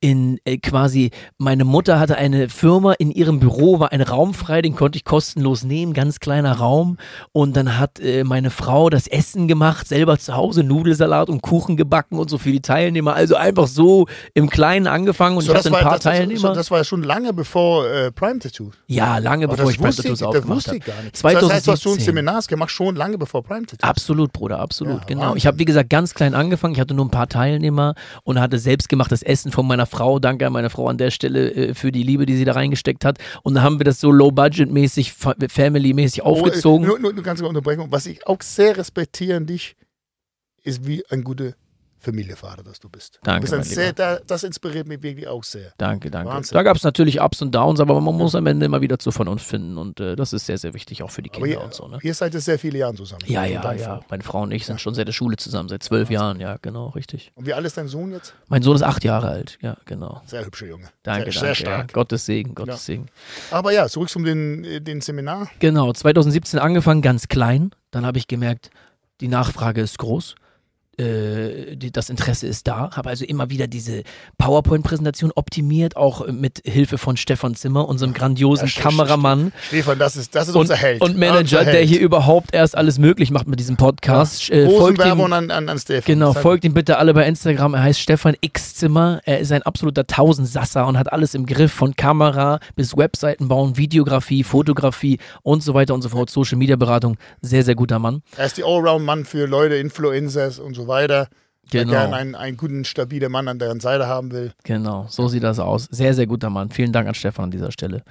in äh, quasi, meine Mutter hatte eine Firma, in ihrem Büro war ein Raum frei, den konnte ich kostenlos nehmen, ganz kleiner Raum. Und dann hat äh, meine Frau das Essen gemacht, selber zu Hause, Nudelsalat und Kuchen gebacken und so für die Teilnehmer. Also einfach so im Kleinen angefangen und So, ich hatte ein war, paar das, das, Teilnehmer. so, das war ja schon lange bevor äh, Prime Tattoo. Ja, lange Aber bevor das ich Prime Tattoos ich, das aufgemacht wusste habe. ich gar nicht. 2017. Das heißt, du hast schon Seminars gemacht, schon lange bevor Prime Tattoo. Absolut, Bruder, absolut, Ja, genau. Wahnsinn. Ich habe, wie gesagt, ganz klein angefangen. Ich hatte nur ein paar Teilnehmer und hatte selbstgemachtes Essen von meiner Frau. Danke an meine Frau an der Stelle äh, für die Liebe, die sie da reingesteckt hat. Und dann haben wir das so low-budget-mäßig, fa- family-mäßig aufgezogen. Oh, äh, nur, nur, nur ganz kurz Unterbrechung. Was ich auch sehr respektiere an dich, ist wie ein guter Familienvater, dass du bist. Danke, du bist sehr, da, das inspiriert mich wirklich auch sehr. Danke, danke. Wahnsinn. Da gab es natürlich Ups und Downs, aber man muss am Ende immer wieder zur Vernunft finden. Und äh, das ist sehr, sehr wichtig, auch für die Kinder ihr, und so. Ne? ihr seid jetzt sehr viele Jahre zusammen. Ja, ja, ja. Frau. Meine Frau und ich sind schon seit der Schule zusammen, seit zwölf Jahren. Ja, genau, richtig. Und wie alt ist dein Sohn jetzt? Mein Sohn ist acht Jahre alt. Ja, genau. Sehr hübscher Junge. Danke, sehr, danke. Sehr ja. stark. Gottes Segen, Gottes Ja. Segen. Aber ja, zurück zum den, äh, den Seminar. Genau, 2017 angefangen, ganz klein. Dann habe ich gemerkt, die Nachfrage ist groß. Äh, das Interesse ist da. Habe also immer wieder diese PowerPoint-Präsentation optimiert, auch äh, mit Hilfe von Stefan Zimmer, unserem grandiosen Ja, Kameramann Stefan, das ist, das ist und, unser Held. und Manager, Unser der Held. hier überhaupt erst alles möglich macht mit diesem Podcast. Äh, Großen folgt ihm, an, an, an Stefan. Genau, folgt ihm bitte alle bei Instagram. Er heißt Stefan X Zimmer. Er ist ein absoluter Tausendsasser und hat alles im Griff, von Kamera bis Webseiten bauen, Videografie, Fotografie und so weiter und so fort. Social Media Beratung. Sehr, sehr guter Mann. Er ist die Allround-Mann für Leute, Influencers und so weiter. Der Genau. gerne einen, einen guten, stabilen Mann an deren Seite haben will. Genau, so sieht das aus. Sehr, sehr guter Mann. Vielen Dank an Stefan an dieser Stelle.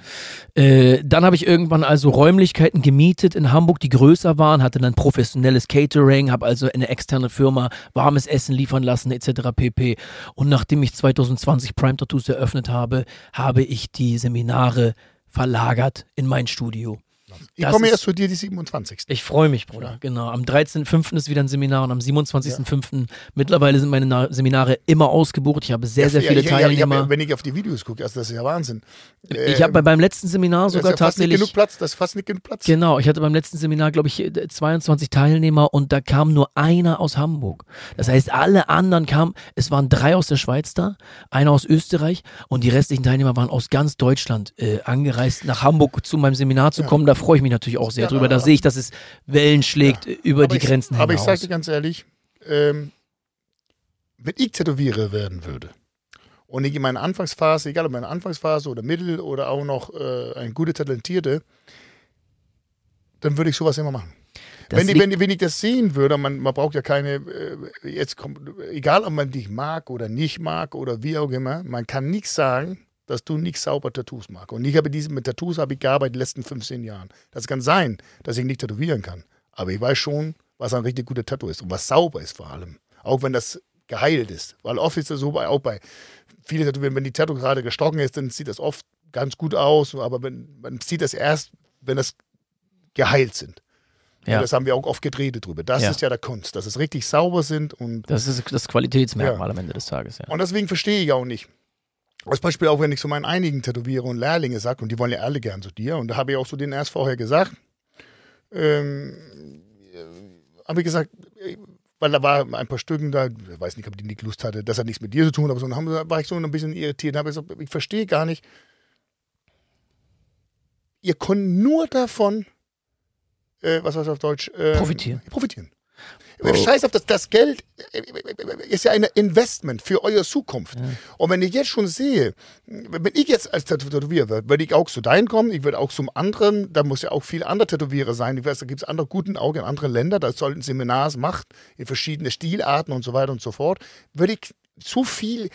Äh, dann habe ich irgendwann also Räumlichkeiten gemietet in Hamburg, die größer waren, hatte dann professionelles Catering, habe also eine externe Firma warmes Essen liefern lassen etc. pp. Und nachdem ich 2020 Prime Tattoos eröffnet habe, habe ich die Seminare verlagert in mein Studio. Ich Das komme erst zu dir die 27. Ich freue mich, Bruder. Genau. Am 13.05. ist wieder ein Seminar und am 27.05. Mittlerweile sind meine Na Seminare immer ausgebucht. Ich habe sehr, sehr Ja, viele ich- ich- ich hab- Teilnehmer. wenn ich auf die Videos gucke, also das ist ja Wahnsinn. Ich habe bei, beim letzten Seminar das ist sogar ja fast nicht tatsächlich. genug Platz. Das ist fast nicht genug Platz. Genau, ich hatte beim letzten Seminar, glaube ich, äh, 22 Teilnehmer und da kam nur einer aus Hamburg. Das heißt, alle anderen kamen, es waren drei aus der Schweiz da, einer aus Österreich und die restlichen Teilnehmer waren aus ganz Deutschland äh, angereist, nach Hamburg zu meinem Seminar zu kommen. Da freue ich mich natürlich auch sehr Ja, drüber. Da aber- sehe ich, dass es Wellen schlägt äh, über Aber die ich, Grenzen Aber ich hinaus. sage dir ganz ehrlich, ähm, wenn ich Tätowierer werden würde und ich in meiner Anfangsphase, egal ob meine Anfangsphase oder Mittel oder auch noch äh, ein guter Talentierte, dann würde ich sowas immer machen. Wenn, liegt- wenn, wenn ich das sehen würde, man, man braucht ja keine, äh, jetzt kommt, egal ob man dich mag oder nicht mag oder wie auch immer, man kann nichts sagen, dass du nicht sauber Tattoos magst. Und ich habe diese, mit Tattoos habe ich gearbeitet die letzten 15 Jahren. Das kann sein, dass ich nicht tätowieren kann. Aber ich weiß schon, was ein richtig guter Tattoo ist und was sauber ist vor allem. Auch wenn das geheilt ist. Weil oft ist das so, bei, auch bei vielen Tätowierern, wenn die Tattoo gerade gestochen ist, dann sieht das oft ganz gut aus. Aber wenn, man sieht das erst, wenn das geheilt sind. Ja. Und das haben wir auch oft geredet drüber. Das Ja. ist ja der Kunst, dass es richtig sauber sind und, Das ist das Qualitätsmerkmal am Ende des Tages, ja. und deswegen verstehe ich auch nicht. Als Beispiel auch, wenn ich so meinen einigen Tätowierer und Lehrlinge sage, und die wollen ja alle gern zu dir, und da habe ich auch so denen erst vorher gesagt, ähm, habe ich gesagt, weil da war ein paar Stücken da, ich weiß nicht, ob die nicht Lust hatte, das hat nichts mit dir zu tun, aber so haben, war ich so ein bisschen irritiert. Habe gesagt, ich verstehe gar nicht. Ihr könnt nur davon, äh, was heißt auf Deutsch? Ähm, Profitieren. Profitieren. Scheiß auf das, das Geld äh, ist ja ein Investment für eure Zukunft. Ja. Und wenn ich jetzt schon sehe, wenn ich jetzt als Tätowierer würde, würde ich auch zu deinen kommen, ich würde auch zum anderen, da muss ja auch viele andere Tätowierer sein. Ich weiß, da gibt es andere guten Augen in anderen Ländern, da sollten Seminars macht, in verschiedene Stilarten und so weiter und so fort. Würde ich zu viel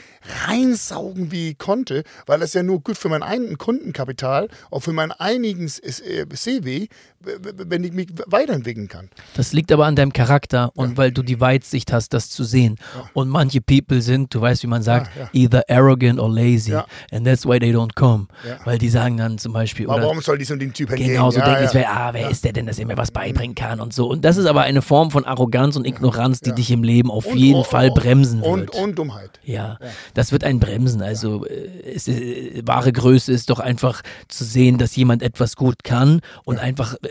reinsaugen, wie ich konnte, weil das ja nur gut für mein eigenen Kundenkapital, auch für mein einigen äh, CW, wenn ich mich weiterentwickeln kann. Das liegt aber an deinem Charakter und Ja. weil du die Weitsicht hast, das zu sehen. Ja. Und manche People sind, du weißt, wie man sagt, Ja, ja. either arrogant or lazy. And that's why they don't come. Weil die sagen dann zum Beispiel, Aber oder warum soll die so den Typ hingehen? Genau, so denken, wäre, ah, wer ist der denn, dass er mir was beibringen kann und so. Und das ist aber eine Form von Arroganz und Ignoranz, die dich im Leben auf Und- jeden und- Fall bremsen und, wird. Und Dummheit. ja, das wird einen bremsen. Also äh, es, äh, wahre Größe ist doch einfach zu sehen, dass jemand etwas gut kann und einfach äh,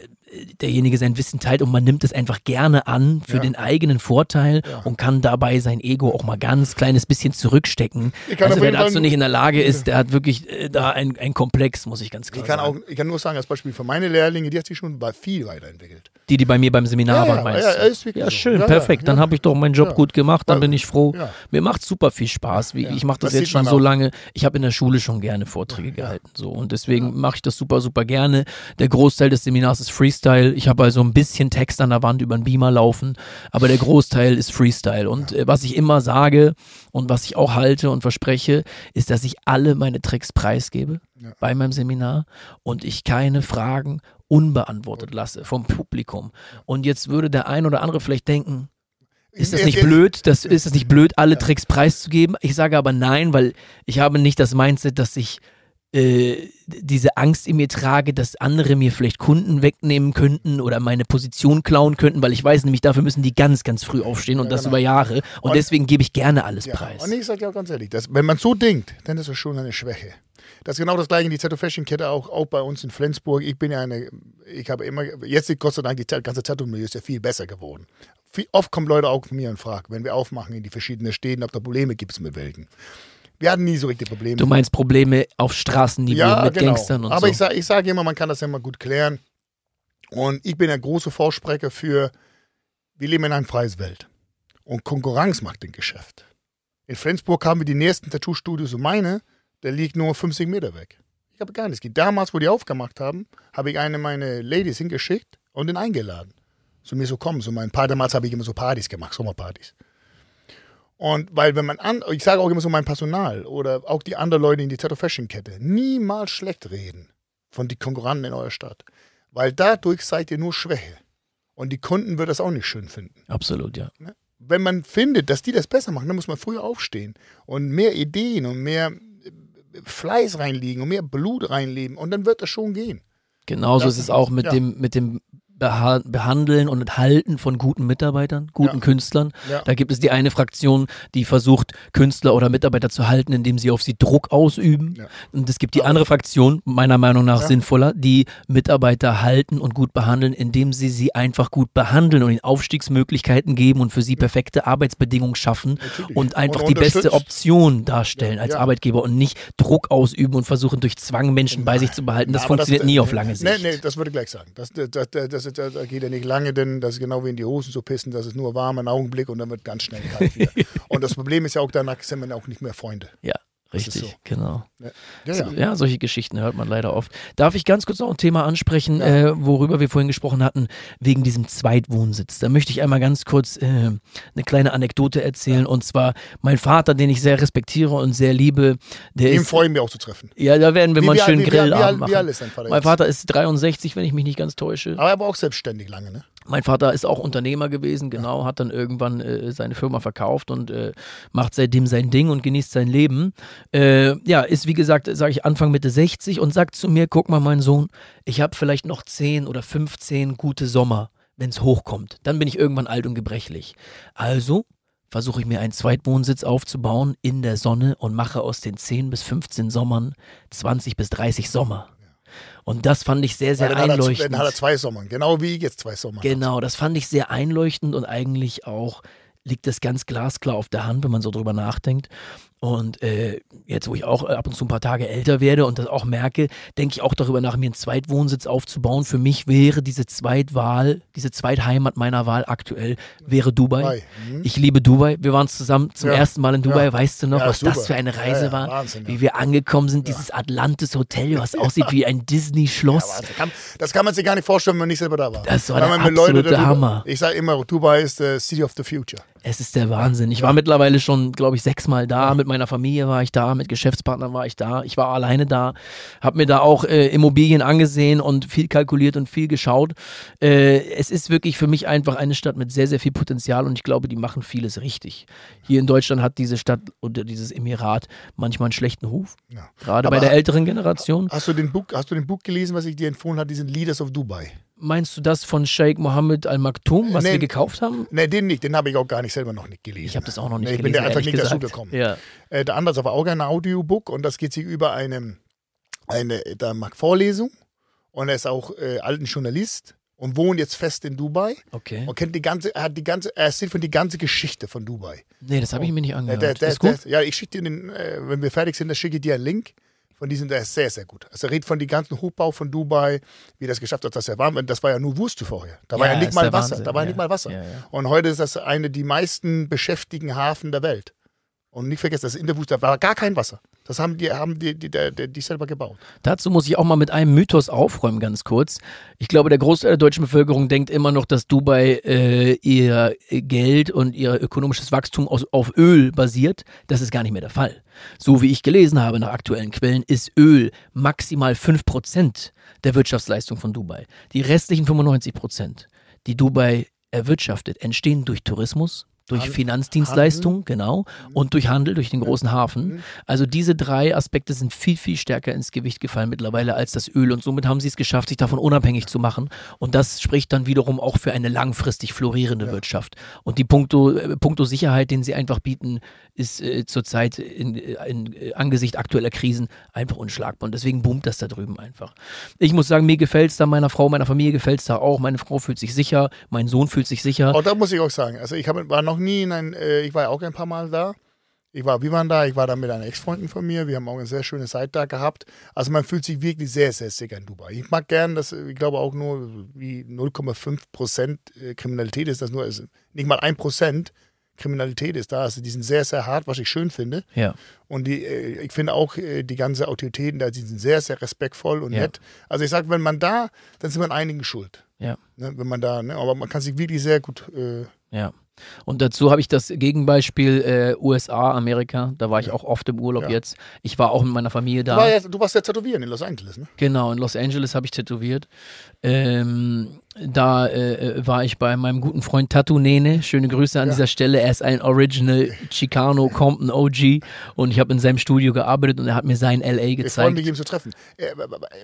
derjenige sein Wissen teilt und man nimmt es einfach gerne an für Ja. den eigenen Vorteil Ja. und kann dabei sein Ego auch mal ganz kleines bisschen zurückstecken. Also wer dazu nicht in der Lage ist, der hat wirklich äh, da ein, ein Komplex, muss ich ganz klar Ich kann, sagen. auch, ich kann nur sagen, als Beispiel für meine Lehrlinge, die hat sich schon bei viel weiterentwickelt. Die, die bei mir beim Seminar Ja, waren, ja, meinst ja, du? ja, Ja, so. schön, ja, perfekt. Dann habe ich doch meinen Job gut gemacht, dann bin ich froh. Mir macht super viel Spaß. Ich mache das, Das jetzt schon so lange. Ich habe in der Schule schon gerne Vorträge gehalten. So. Und deswegen mache ich das super, super gerne. Der Großteil des Seminars ist Freestyle. Ich habe also ein bisschen Text an der Wand über einen Beamer laufen, aber der Großteil ist Freestyle. Und äh, was ich immer sage und was ich auch halte und verspreche, ist, dass ich alle meine Tricks preisgebe bei meinem Seminar und ich keine Fragen unbeantwortet lasse vom Publikum. Und jetzt würde der ein oder andere vielleicht denken, ist das nicht blöd? Das, ist es nicht blöd, alle Tricks preiszugeben? Ich sage aber nein, weil ich habe nicht das Mindset, dass ich äh, diese Angst in mir trage, dass andere mir vielleicht Kunden wegnehmen könnten oder meine Position klauen könnten, weil ich weiß nämlich, dafür müssen die ganz, ganz früh aufstehen und Ja, das genau. über Jahre. Und, Und- deswegen gebe ich gerne alles Ja, preis. und ich sage ja auch ganz ehrlich, dass, wenn man so denkt, dann ist das schon eine Schwäche. Das ist genau das gleiche in die Tattoo Fashion Kette auch, auch bei uns in Flensburg. Ich bin ja eine, ich habe immer, jetzt ist Gott sei Dank, die ganze Tattoo-Milieu ist ja viel besser geworden. Viel, oft kommen Leute auch zu mir und fragen, wenn wir aufmachen in die verschiedenen Städten, ob da Probleme gibt es mit welchen. Wir hatten nie so richtig Probleme. Du meinst Probleme auf Straßenniveau mit Gangstern und genau. Aber so. ich sage ich sag immer, man kann das ja immer gut klären. Und ich bin ein großer Vorsprecher für, wir leben in einer freien Welt. Und Konkurrenz macht den Geschäft. In Flensburg haben wir die nächsten Tattoo-Studios und meine, der liegt nur 50 Meter weg. Ich habe gar nichts. Damals, wo die aufgemacht haben, habe ich eine meiner Ladies hingeschickt und den eingeladen. Zu mir so kommen. So mein Paar, damals habe ich immer so Partys gemacht, Sommerpartys. Und weil wenn man an, ich sage auch immer so mein Personal oder auch die anderen Leute in die Tattoo Fashion Kette, niemals schlecht reden von den Konkurrenten in eurer Stadt. Weil dadurch seid ihr nur Schwäche. Und die Kunden wird das auch nicht schön finden. Absolut, ja. Wenn man findet, dass die das besser machen, dann muss man früher aufstehen und mehr Ideen und mehr Fleiß reinlegen und mehr Blut reinlegen und dann wird das schon gehen. Genauso Das ist es auch mit ja. dem, mit dem Beha Behandeln und Halten von guten Mitarbeitern, guten Ja. Künstlern. Ja. Da gibt es die eine Fraktion, die versucht, Künstler oder Mitarbeiter zu halten, indem sie auf sie Druck ausüben. Ja. Und es gibt die andere Fraktion, meiner Meinung nach sinnvoller, die Mitarbeiter halten und gut behandeln, indem sie sie einfach gut behandeln und ihnen Aufstiegsmöglichkeiten geben und für sie perfekte Arbeitsbedingungen schaffen Natürlich. und einfach Und die beste. Option darstellen als. Arbeitgeber und nicht Druck ausüben und versuchen, durch Zwang Menschen bei sich zu behalten. Das aber funktioniert nie auf lange Sicht. Nee, nee, das würde ich gleich sagen. Das, das, das, das, das, das geht ja nicht lange, denn das ist genau wie in die Hosen zu pissen. Das ist nur warm, einen Augenblick und dann wird ganz schnell kalt wieder. und das Problem ist ja auch, danach sind wir auch nicht mehr Freunde. Ja, ist richtig, so. genau. Ja, So, ja. ja, solche Geschichten hört man leider oft. Darf ich ganz kurz noch ein Thema ansprechen, Ja. äh, worüber wir vorhin gesprochen hatten, wegen diesem Zweitwohnsitz. Da möchte ich einmal ganz kurz äh, eine kleine Anekdote erzählen. Und zwar mein Vater, den ich sehr respektiere und sehr liebe, der ist. freuen wir auch zu treffen. Ja, da werden wir Wie- mal wie einen schönen wie- wie- wie Grillabend Wie machen. alt ist dein Vater Mein? Vater ist 63, wenn ich mich nicht ganz täusche. Aber er war auch selbstständig lange, ne? Mein Vater ist auch Unternehmer gewesen, genau, hat dann irgendwann äh, seine Firma verkauft und äh, macht seitdem sein Ding und genießt sein Leben. Äh, ja, ist wie gesagt, sage ich Anfang Mitte 60 und sagt zu mir, guck mal, mein Sohn, ich habe vielleicht noch 10 oder 15 gute Sommer, wenn es hochkommt. Dann bin ich irgendwann alt und gebrechlich. Also versuche ich mir einen Zweitwohnsitz aufzubauen in der Sonne und mache aus den 10 bis 15 Sommern 20 bis 30 Sommer. Und das fand ich sehr, sehr Dann hat, er, einleuchtend. dann hat er zwei Sommern, genau wie ich jetzt zwei Sommer. Genau, das fand ich sehr einleuchtend und eigentlich auch liegt das ganz glasklar auf der Hand, wenn man so drüber nachdenkt. Und äh, jetzt, wo ich auch ab und zu ein paar Tage älter werde und das auch merke, denke ich auch darüber nach, mir einen Zweitwohnsitz aufzubauen. Für mich wäre diese Zweitwahl, diese Zweitheimat meiner Wahl aktuell, wäre Dubai. Mhm. Ich liebe Dubai. Wir waren zusammen zum Ja. ersten Mal in Dubai. Ja. Weißt du noch, Ja, was super. das für eine Reise war? Wahnsinn. Wie wir angekommen sind, dieses Atlantis Hotel, was aussieht wie ein Disney-Schloss. Das kann man sich gar nicht vorstellen, wenn man nicht selber da war. Das war Wenn der absolute Hammer. Ich sage immer, Dubai ist the city of the future. Es ist der Wahnsinn. Ich war mittlerweile schon, glaube ich, sechsmal da. Mit meiner Familie war ich da, mit Geschäftspartnern war ich da. Ich war alleine da, habe mir da auch äh, Immobilien angesehen und viel kalkuliert und viel geschaut. Äh, es ist wirklich für mich einfach eine Stadt mit sehr, sehr viel Potenzial und ich glaube, die machen vieles richtig. Hier in Deutschland hat diese Stadt oder dieses Emirat manchmal einen schlechten Ruf, Ja. gerade Aber- bei der älteren Generation. Hast du, den Buch, hast du den Buch gelesen, was ich dir empfohlen habe, diesen Leaders of Dubai? Meinst du das von Sheikh Mohammed Al Maktoum, was Nee. wir gekauft haben? Ne, den nicht. Den habe ich auch gar nicht selber noch nicht gelesen. Ich habe das auch noch nicht Nee, ich gelesen. bin da einfach nicht dazu gekommen. Ja. Äh, der andere ist aber auch ein Audiobook und das geht sich über eine, eine der macht Vorlesung und er ist auch äh, alten Journalist und wohnt jetzt fest in Dubai Okay. und kennt die ganze, er hat die ganze, er erzählt von die ganze Geschichte von Dubai. Nee, das habe ich mir nicht angehört. der, der, ist gut? der, ja, ich schicke dir den, äh, wenn wir fertig sind, dann schicke ich dir einen Link. Von diesem, der ist sehr, sehr gut. Also er redet von dem ganzen Hochbau von Dubai, wie das geschafft hat, dass er warm wird. Das war ja nur Wüste vorher. Da war Ja, ja nicht mal der Wasser. Wahnsinn. Da war Ja, nicht mal Wasser. ja, ja. Und heute ist das eine die meisten beschäftigten Hafen der Welt. Und nicht vergessen, das in der Wüste da war gar kein Wasser. Das haben die, haben die, die, die, die selber gebaut. Dazu muss ich auch mal mit einem Mythos aufräumen, ganz kurz. Ich glaube, der Großteil der deutschen Bevölkerung denkt immer noch, dass Dubai äh, ihr Geld und ihr ökonomisches Wachstum aus, auf Öl basiert. Das ist gar nicht mehr der Fall. So wie ich gelesen habe nach aktuellen Quellen, ist Öl maximal 5% der Wirtschaftsleistung von Dubai. Die restlichen 95%, die Dubai erwirtschaftet, entstehen durch Tourismus, durch Handel- Finanzdienstleistungen, genau, und durch Handel, durch den großen Hafen. Mhm. Also diese drei Aspekte sind viel, viel stärker ins Gewicht gefallen mittlerweile als das Öl und somit haben sie es geschafft, sich davon unabhängig zu machen. Und das spricht dann wiederum auch für eine langfristig florierende Wirtschaft. Und die Punkto, äh, Punkto Sicherheit, den sie einfach bieten, ist äh, zurzeit in, in, äh, angesichts aktueller Krisen einfach unschlagbar. Und deswegen boomt das da drüben einfach. Ich muss sagen, mir gefällt es da, meiner Frau, meiner Familie gefällt es da auch. Meine Frau fühlt sich sicher, mein Sohn fühlt sich sicher. Auch da muss ich auch sagen, also ich war noch nie in ein, äh, ich war ja auch ein paar Mal da. Ich war, wir waren da, ich war da mit einer Ex-Freundin von mir. Wir haben auch eine sehr schöne Zeit da gehabt. Also man fühlt sich wirklich sehr, sehr sicher in Dubai. Ich mag gern, dass, ich glaube auch nur wie 0,5 Prozent äh, Kriminalität ist, das nur, also nicht mal ein Prozent Kriminalität ist da. Also die sind sehr, sehr hart, was ich schön finde. Ja. Und die, äh, ich finde auch, äh, die ganze Autoritäten da, die sind sehr, sehr respektvoll und Ja. nett. Also ich sage, wenn man da, dann sind wir einigen schuld. Ja. Ne, wenn man da, ne, aber man kann sich wirklich sehr gut äh, Ja. Und dazu habe ich das Gegenbeispiel äh, USA, Amerika. Da war ich Ja. auch oft im Urlaub Ja. jetzt. Ich war auch mit meiner Familie da. Du, war ja, du warst ja tätowieren in Los Angeles, ne? Genau, in Los Angeles habe ich tätowiert. Ähm, da äh, war ich bei meinem guten Freund Tattoo Nene. Schöne Grüße an Ja. dieser Stelle. Er ist ein Original Chicano Compton OG und ich habe in seinem Studio gearbeitet und er hat mir sein LA Ich freue gezeigt. mich, ihn zu treffen. Äh,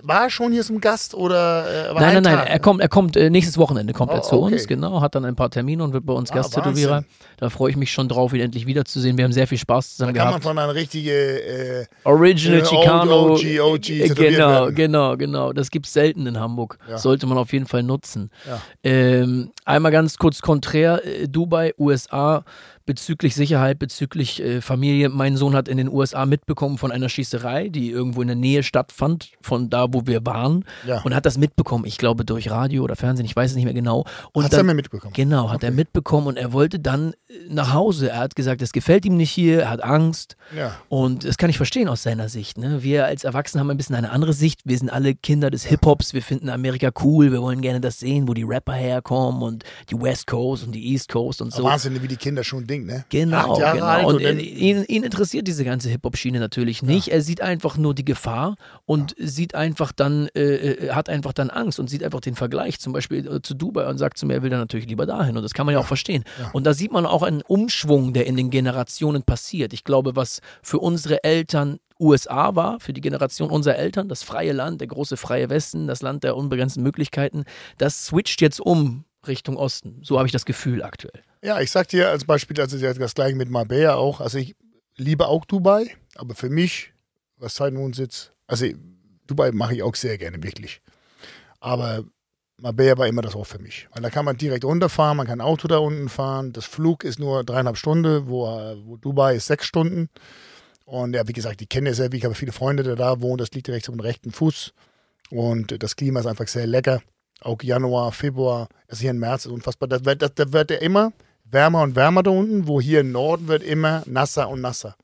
war er schon hier zum Gast oder äh, war Nein, ein nein, nein, Tag, er kommt, er kommt äh, nächstes Wochenende kommt Oh, er zu okay. uns, genau, hat dann ein paar Termine und wird bei uns Ah, Gasttätowierer. Da freue ich mich schon drauf, ihn endlich wiederzusehen. Wir haben sehr viel Spaß Da zusammen kann man von einer richtigen äh, Original Äh, Chicano. OG, OG äh, genau, werden. genau, genau. Das gibt es selten in Hamburg. Ja. Sollte man auf jeden Fall nutzen. Ja. Ähm, einmal ganz kurz konträr, äh, Dubai, USA, bezüglich Sicherheit, bezüglich äh, Familie. Mein Sohn hat in den USA mitbekommen von einer Schießerei, die irgendwo in der Nähe stattfand, von da, wo wir waren. Ja. Und hat das mitbekommen, ich glaube durch Radio oder Fernsehen, ich weiß es nicht mehr genau. Und Hat er dann, mir mitbekommen. Genau, hat er Okay. mitbekommen und er wollte dann äh, nach Hause. Er hat gesagt, es gefällt ihm nicht hier, er hat Angst. Ja. Und das kann ich verstehen aus seiner Sicht. Ne? Wir als Erwachsene haben ein bisschen eine andere Sicht. Wir sind alle Kinder des Hip-Hops. Wir finden Amerika cool. Wir wollen gerne das sehen, wo die Rapper herkommen und die West Coast und die East Coast und so. Wahnsinn, wie die Kinder schon Ding, ne? Genau, genau. Und und äh, ihn, ihn interessiert diese ganze Hip-Hop-Schiene natürlich nicht. Er sieht einfach nur die Gefahr und sieht einfach dann, äh, äh, hat einfach dann Angst und sieht einfach den Vergleich zum Beispiel äh, zu Dubai und sagt zu mir, er will dann natürlich lieber dahin. Und das kann man ja, auch verstehen. Und da sieht man auch einen Umschwung, der in den Generationen passiert. Ich glaube, was für unsere Eltern USA war, für die Generation unserer Eltern, das freie Land, der große freie Westen, das Land der unbegrenzten Möglichkeiten, das switcht jetzt um Richtung Osten. So habe ich das Gefühl aktuell. Ja, ich sag dir als Beispiel, also das gleiche mit Marbella auch. Also ich liebe auch Dubai, aber für mich, was Zeitwohnsitz, also Dubai mache ich auch sehr gerne, wirklich. Aber Marbella war immer das Ort für mich. Weil da kann man direkt runterfahren, man kann Auto da unten fahren. Das Flug ist nur dreieinhalb Stunden, wo, wo Dubai ist sechs Stunden. Und ja, wie gesagt, ich kenne ja sehr, ich habe viele Freunde, die da wohnen, das liegt direkt am rechten Fuß. Und das Klima ist einfach sehr lecker. Auch Januar, Februar, also hier im März ist unfassbar. Wird, das, wird ja immer wärmer und wärmer da unten, wo hier im Norden wird immer nasser und nasser.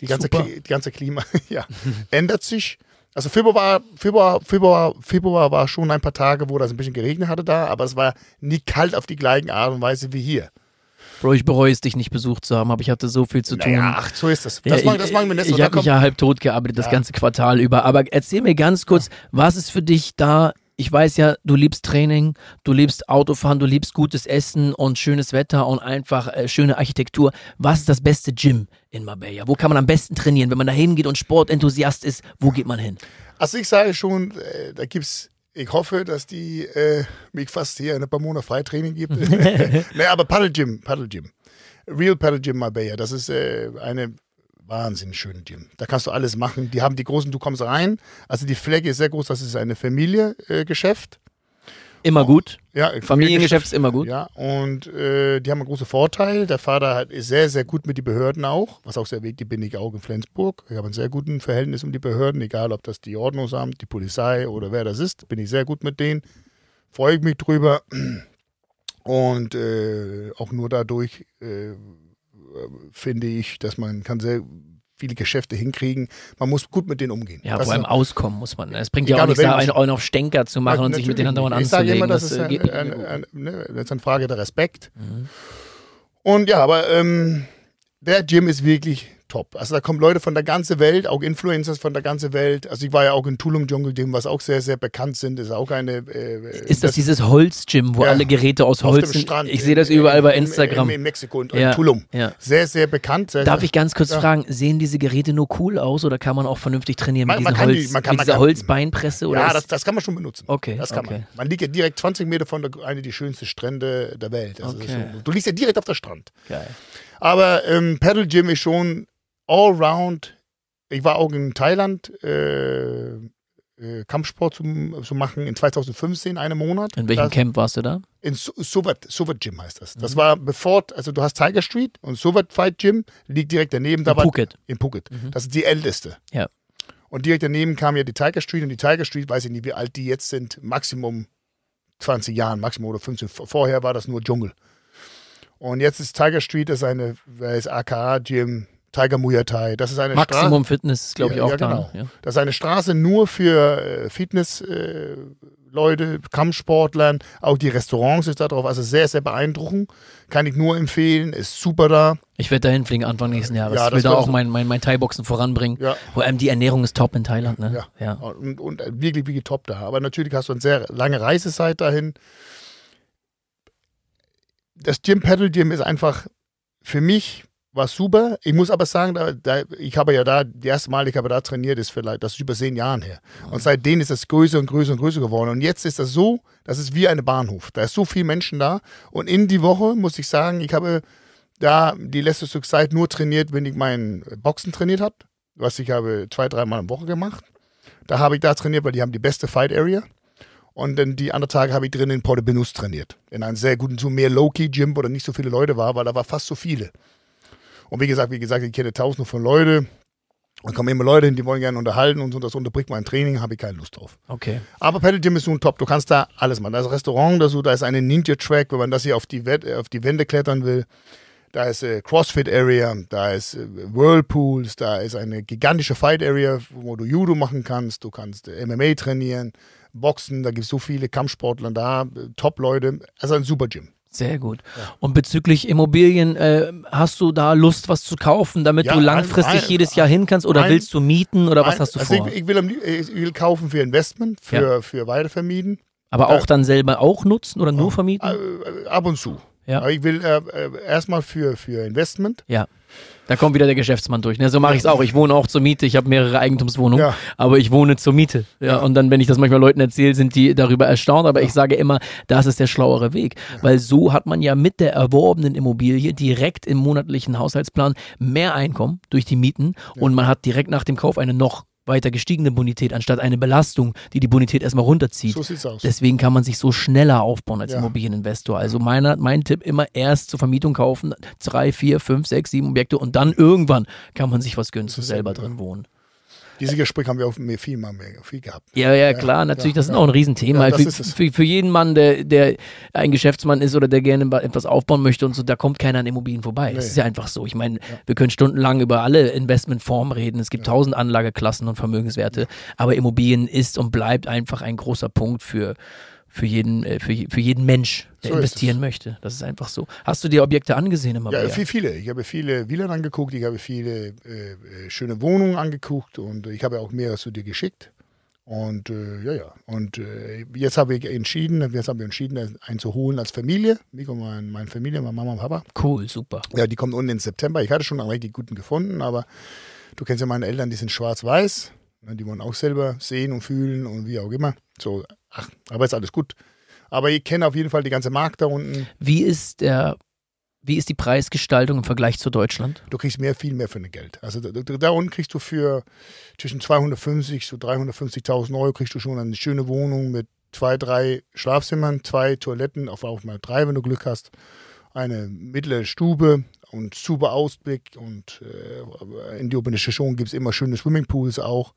Die ganze, die ganze Klima ja, ändert sich. Also Februar, Februar, Februar, Februar war schon ein paar Tage, wo das ein bisschen geregnet hatte da, aber es war nie kalt auf die gleiche Art und Weise wie hier. Bro, ich bereue es, dich nicht besucht zu haben, aber ich hatte so viel zu tun. Naja, ach, so ist das. Das, ja, machen, das machen wir nicht. Ich habe mich ja halb tot gearbeitet, das ja. ganze Quartal über. Aber erzähl mir ganz kurz, ja. was ist für dich da ich weiß ja, du liebst Training, du liebst Autofahren, du liebst gutes Essen und schönes Wetter und einfach äh, schöne Architektur. Was ist das beste Gym in Marbella? Wo kann man am besten trainieren? Wenn man da hingeht und Sportenthusiast ist, wo geht man hin? Also ich sage schon, äh, da gibt es ich hoffe, dass die äh, mich fast hier ein paar Monate Freitraining gibt. naja, aber Paddle Gym, Paddle Gym. Real Paddle Gym Marbella. Das ist äh, eine wahnsinnig schöne Gym. Da kannst du alles machen. Die haben die großen, du kommst rein. Also die Fläche ist sehr groß. Das ist eine Familiegeschäft. Äh, immer gut. Ja, Familiengeschäft ist immer gut. Ja, und äh, die haben einen großen Vorteil. Der Vater hat, ist sehr, sehr gut mit den Behörden auch, was auch sehr wichtig bin ich auch in Flensburg. Ich habe ein sehr gutes Verhältnis um die Behörden, egal ob das die Ordnungsamt, die Polizei oder wer das ist, bin ich sehr gut mit denen. Freue ich mich drüber. Und äh, auch nur dadurch äh, finde ich, dass man kann sehr viele Geschäfte hinkriegen. Man muss gut mit denen umgehen. Ja, das vor allem auskommen muss man. Es bringt ja auch nichts, da einen, auf Stenker zu machen ja, und sich mit denen dauernd anzulegen. Immer, das, das ist, ein, ein, ein, ne, das ist eine Frage der Respekt. Mhm. Und ja, aber ähm, der Gym ist wirklich top. Also da kommen Leute von der ganzen Welt, auch Influencers von der ganzen Welt. Also ich war ja auch in Tulum Jungle Gym, was auch sehr, sehr bekannt sind. Ist auch eine. Äh, ist das, das, dieses Holz-Gym, wo ja, alle Geräte aus Holz sind? Strand, ich sehe das überall bei Instagram. In, in Mexiko und ja, in Tulum. Ja. Sehr, sehr bekannt. Sehr, Darf ich ganz kurz fragen, sehen diese Geräte nur cool aus oder kann man auch vernünftig trainieren mit, man, man Holz, die, man kann, mit dieser Holzbeinpresse? ja, das, das, kann man schon benutzen. Okay. Das kann okay. man. Man liegt ja direkt 20 Meter von der, einer der schönsten Strände der Welt. Also okay. so, du liegst ja direkt auf der Strand. Geil. Aber ähm, Paddle Gym ist schon allround. Ich war auch in Thailand, äh, äh, Kampfsport zu, zu, machen in 2015, einen Monat. In welchem das, Camp warst du da? In Suvat, Suvat Gym heißt das. Das mhm. war bevor, also du hast Tiger Street und Suvat Fight Gym liegt direkt daneben. In da Phuket. in Phuket. Mhm. Das ist die älteste. Ja. Und direkt daneben kam ja die Tiger Street und die Tiger Street, weiß ich nicht, wie alt die jetzt sind, Maximum 20 Jahren, Maximum oder 15. Vorher war das nur Dschungel. Und jetzt ist Tiger Street, das ist eine das AKA Gym, Tiger Muay Thai. Das ist eine Maximum Straße, Fitness, glaube ich, auch ja, genau. da. Ja. Das ist eine Straße nur für äh, Fitness. Äh, Leute, Kampfsportlern, auch die Restaurants ist da drauf. Also sehr, sehr beeindruckend. Kann ich nur empfehlen. Ist super da. Ich werde dahin fliegen Anfang nächsten Jahres. Ja, ich will da auch mein, mein, mein Thai-Boxen voranbringen. Ja. Vor allem die Ernährung ist top in Thailand. Ne? Ja. ja. Und, und wirklich, wirklich top da. Aber natürlich hast du eine sehr lange Reisezeit dahin. Das Gym Paddle Gym ist einfach für mich war super. Ich muss aber sagen, da, da, ich habe ja da, das erste Mal, ich habe da trainiert, ist vielleicht, das ist über zehn Jahren her. Und seitdem ist das größer und größer und größer geworden. Und jetzt ist das so, das ist wie ein Bahnhof. Da ist so viel Menschen da. Und in die Woche muss ich sagen, ich habe da die letzte Zeit nur trainiert, wenn ich meinen Boxen trainiert habe. Was ich habe zwei, dreimal in der Woche gemacht. Da habe ich da trainiert, weil die haben die beste Fight Area. Und dann die anderen Tage habe ich drin in Porte Benus trainiert. In einem sehr guten, so mehr Low-Key-Gym, wo da nicht so viele Leute waren, weil da war fast so viele. Und wie gesagt, wie gesagt, ich kenne tausende von Leuten. Und kommen immer Leute hin, die wollen gerne unterhalten und so, das unterbricht mein Training, habe ich keine Lust drauf. Okay. Aber Paddle Gym ist ein Top, du kannst da alles machen. Da ist ein Restaurant, da, da ist eine Ninja-Track, wenn man das hier auf die, auf die Wände klettern will. Da ist äh, CrossFit Area, da ist äh, Whirlpools, da ist eine gigantische Fight Area, wo du Judo machen kannst, du kannst äh, MMA trainieren, Boxen, da gibt es so viele Kampfsportler da, äh, Top-Leute. Also ein super Gym. Sehr gut. Ja. Und bezüglich Immobilien, äh, hast du da Lust, was zu kaufen, damit ja, du langfristig ein, ein, jedes Jahr hin kannst oder ein, willst du mieten oder was hast du also vor? Ich, ich, will, ich, will, kaufen für Investment, für, ja. für Weitervermieten. Aber auch dann selber auch nutzen oder nur vermieten? Äh, ab und zu. Ja. Aber ich will äh, äh, erstmal für, für Investment. Ja. Da kommt wieder der Geschäftsmann durch. Ne? So mache ich es auch. Ich wohne auch zur Miete. Ich habe mehrere Eigentumswohnungen, ja. aber ich wohne zur Miete. Ja, ja. Und dann, wenn ich das manchmal Leuten erzähle, sind die darüber erstaunt. Aber ja. ich sage immer, das ist der schlauere Weg. Weil so hat man ja mit der erworbenen Immobilie direkt im monatlichen Haushaltsplan mehr Einkommen durch die Mieten und man hat direkt nach dem Kauf eine noch weiter gestiegene Bonität, anstatt eine Belastung, die die Bonität erstmal runterzieht. So sieht's aus. Deswegen kann man sich so schneller aufbauen als Ja. Immobilieninvestor. Also meiner, mein Tipp immer erst zur Vermietung kaufen, drei, vier, fünf, sechs, sieben Objekte und dann irgendwann kann man sich was ist selber drin wohnen. Diese Gespräche haben wir auch mehr, viel, mal mehr, viel gehabt. Ja, ja, klar, natürlich, ja, das ist ja. auch ein Riesenthema. Ja, das für, für, für jeden Mann, der, der ein Geschäftsmann ist oder der gerne etwas aufbauen möchte und so, da kommt keiner an Immobilien vorbei. Das Nee. ist ja einfach so. Ich meine, wir können stundenlang über alle Investmentformen reden. Es gibt tausend Anlageklassen und Vermögenswerte, aber Immobilien ist und bleibt einfach ein großer Punkt für, für, jeden, äh, für, für jeden Mensch, der So investieren es. möchte. Das ist einfach so. Hast du dir Objekte angesehen immer Ja, viel, viele. Ich habe viele Villen angeguckt, ich habe viele äh, äh, schöne Wohnungen angeguckt und ich habe auch mehrere zu dir geschickt. Und äh, ja, ja. Und äh, jetzt habe ich entschieden, jetzt haben wir entschieden, einen zu holen als Familie. Mich und mein, meine Familie, meine Mama und Papa. Cool, super. Ja, die kommt unten im September. Ich hatte schon einen richtig guten gefunden, aber du kennst ja meine Eltern, die sind schwarz-weiß. Ne, Die wollen auch selber sehen und fühlen und wie auch immer. So, ach, aber ist alles gut. Aber ich kenne auf jeden Fall die ganze Markt da unten. Wie ist der, wie ist die Preisgestaltung im Vergleich zu Deutschland? Du kriegst mehr, viel mehr für dein Geld. Also da, da unten kriegst du für zwischen 250 zu 350.000 Euro kriegst du schon eine schöne Wohnung mit zwei, drei Schlafzimmern, zwei Toiletten, auf auch mal drei, wenn du Glück hast, eine mittlere Stube und super Ausblick und äh, in die Urbanisation gibt es immer schöne Swimmingpools auch.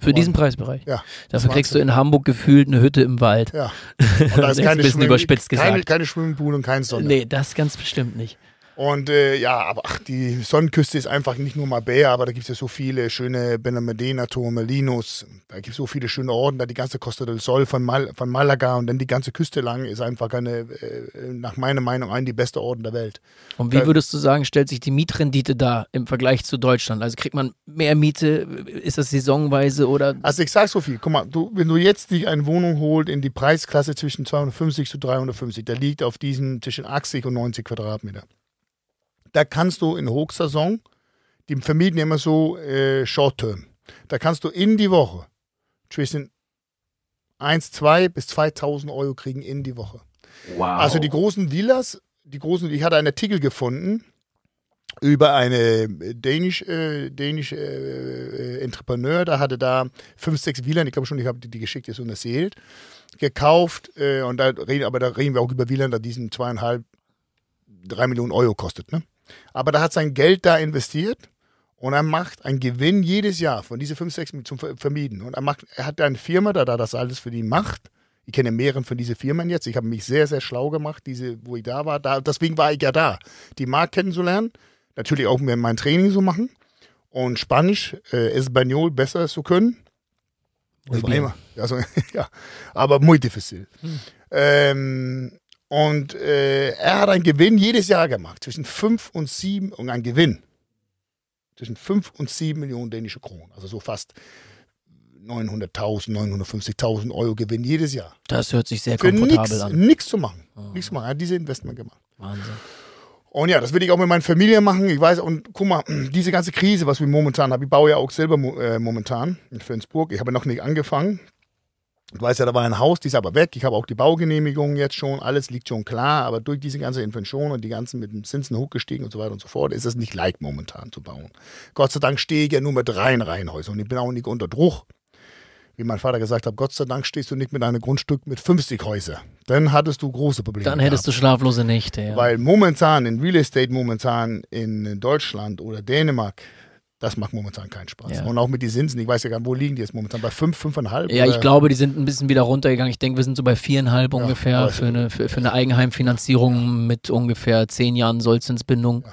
Für diesen Preisbereich? Ja, Dafür kriegst du in Hamburg gefühlt eine Hütte im Wald. Ja. Und da Das ist keine, ein bisschen Schwimm- überspitzt keine, gesagt. keine Swimmingpool und kein Sonne. Nee, das ganz bestimmt nicht. Und äh, ja, aber ach, die Sonnenküste ist einfach nicht nur Marbella, aber da gibt es ja so viele schöne Benalmádena-Turme, Linus. Da gibt es so viele schöne Orte, da die ganze Costa del Sol von, Mal, von Malaga und dann die ganze Küste lang ist einfach eine, äh, nach meiner Meinung, ein die beste Orte der Welt. Und wie würdest du sagen, stellt sich die Mietrendite da im Vergleich zu Deutschland? Also kriegt man mehr Miete? Ist das saisonweise oder? Also ich sag so viel, guck mal, du, wenn du jetzt die eine Wohnung holt in die Preisklasse zwischen 250 zu 350, der liegt auf diesen zwischen 80 und 90 Quadratmeter. Da kannst du in Hochsaison, die vermieten immer so äh, Short-Term, da kannst du in die Woche zwischen 1, 2 bis 2000 Euro kriegen in die Woche. Wow. Also die großen Villas, die großen, ich hatte einen Artikel gefunden über eine dänisch, äh, dänisch äh, Entrepreneur, da hatte da fünf, sechs Villen, ich glaube schon, ich habe die, die geschickt jetzt und erzählt, gekauft äh, und da reden, aber da reden wir auch über Villen, da diesen zweieinhalb, drei Millionen Euro kostet, ne? Aber da hat sein Geld da investiert und er macht einen Gewinn jedes Jahr von diese fünf, sechs zum Ver- Vermieten. Und er macht, er hat eine Firma, da, da das alles für ihn macht. Ich kenne mehrere von diesen Firmen jetzt. Ich habe mich sehr, sehr schlau gemacht, diese, wo ich da war. Da, deswegen war ich ja da, die Markt kennenzulernen. Natürlich auch mein Training zu machen. Und Spanisch, äh, Espanol besser zu können. Immer. Also, ja, aber muy difícil. Ähm, und äh, er hat einen Gewinn jedes Jahr gemacht, zwischen 5 und 7, und ein Gewinn zwischen 5 und 7 Millionen dänische Kronen. Also so fast 900.000, 950.000 Euro Gewinn jedes Jahr. das hört sich sehr Für komfortabel nichts an. nichts zu machen. Nichts zu machen. Er hat diese Investment gemacht. Wahnsinn. Und ja, das will ich auch mit meiner Familie machen. Ich weiß, und guck mal, diese ganze Krise, was wir momentan haben, ich baue ja auch selber äh, momentan in Flensburg. Ich habe noch nicht angefangen. Du weißt ja, da war ein Haus, die ist aber weg. Ich habe auch die Baugenehmigung jetzt schon. Alles liegt schon klar. Aber durch diese ganze Inflation und die ganzen mit den Zinsen hochgestiegen und so weiter und so fort, ist es nicht leicht momentan zu bauen. Gott sei Dank stehe ich ja nur mit rein Reihenhäusern und ich bin auch nicht unter Druck. Wie mein Vater gesagt hat, Gott sei Dank stehst du nicht mit einem Grundstück mit 50 Häusern. Dann hattest du große Probleme. Dann hättest du schlaflose Nächte. Ja. Weil momentan in Real Estate momentan in Deutschland oder Dänemark, das macht momentan keinen Spaß. Ja. Und auch mit den Zinsen, ich weiß ja gar nicht, wo liegen die jetzt momentan? Bei 5, 5,5? Ja, ich oder? glaube, die sind ein bisschen wieder runtergegangen. Ich denke, wir sind so bei viereinhalb Ja, ungefähr für eine, für, für eine Eigenheimfinanzierung mit ungefähr zehn Jahren Sollzinsbindung.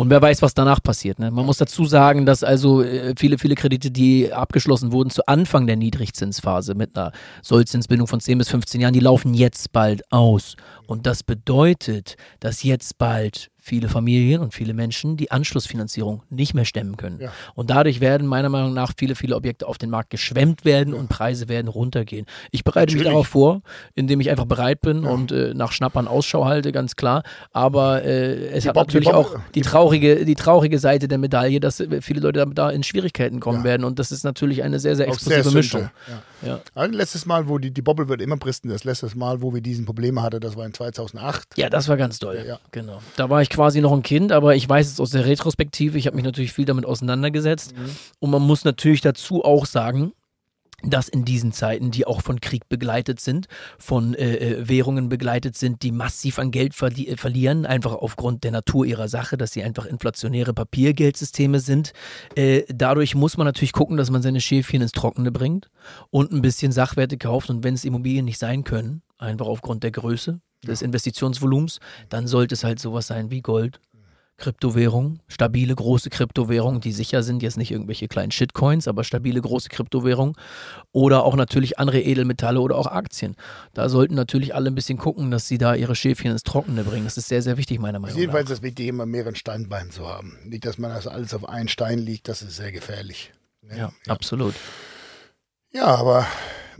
Und wer weiß, was danach passiert. Ne? Man muss dazu sagen, dass also äh, viele, viele Kredite, die abgeschlossen wurden zu Anfang der Niedrigzinsphase mit einer Sollzinsbindung von 10 bis 15 Jahren, die laufen jetzt bald aus. Und das bedeutet, dass jetzt bald viele Familien und viele Menschen die Anschlussfinanzierung nicht mehr stemmen können. Ja. Und dadurch werden meiner Meinung nach viele, viele Objekte auf den Markt geschwemmt werden und Preise werden runtergehen. Ich bereite mich Natürlich. darauf vor, indem ich einfach bereit bin und äh, nach Schnappern Ausschau halte, ganz klar. Aber äh, es hat Bob- die natürlich Bob- auch die traurige, die traurige Seite der Medaille, dass viele Leute da, in Schwierigkeiten kommen Ja. werden. Und das ist natürlich eine sehr, sehr Auch sehr explosive Mischung. Ja. Ja. Also letztes Mal, wo die, die Bobble wird immer bristen, das letzte Mal, wo wir diesen Probleme hatten, das war in 2008. ja, das war ganz toll. Ja. Genau. Da war ich quasi noch ein Kind, aber ich weiß es aus der Retrospektive. Ich habe mich natürlich viel damit auseinandergesetzt. Mhm. Und man muss natürlich dazu auch sagen, dass in diesen Zeiten, die auch von Krieg begleitet sind, von äh, äh, Währungen begleitet sind, die massiv an Geld verli äh, verlieren, einfach aufgrund der Natur ihrer Sache, dass sie einfach inflationäre Papiergeldsysteme sind. Äh, dadurch muss man natürlich gucken, dass man seine Schäfchen ins Trockene bringt und ein bisschen Sachwerte kauft. Und wenn es Immobilien nicht sein können, einfach aufgrund der Größe des Investitionsvolumens, dann sollte es halt sowas sein wie Gold, Kryptowährungen, stabile große Kryptowährungen, die sicher sind, jetzt nicht irgendwelche kleinen Shitcoins, aber stabile große Kryptowährungen oder auch natürlich andere Edelmetalle oder auch Aktien. Da sollten natürlich alle ein bisschen gucken, dass sie da ihre Schäfchen ins Trockene bringen. Das ist sehr, sehr wichtig, meiner Meinung Jedenfalls nach. ist es wichtig, immer mehrere Steinbeine zu haben. Nicht, dass man das alles auf einen Stein liegt, das ist sehr gefährlich. Ne? Ja, absolut. Ja, aber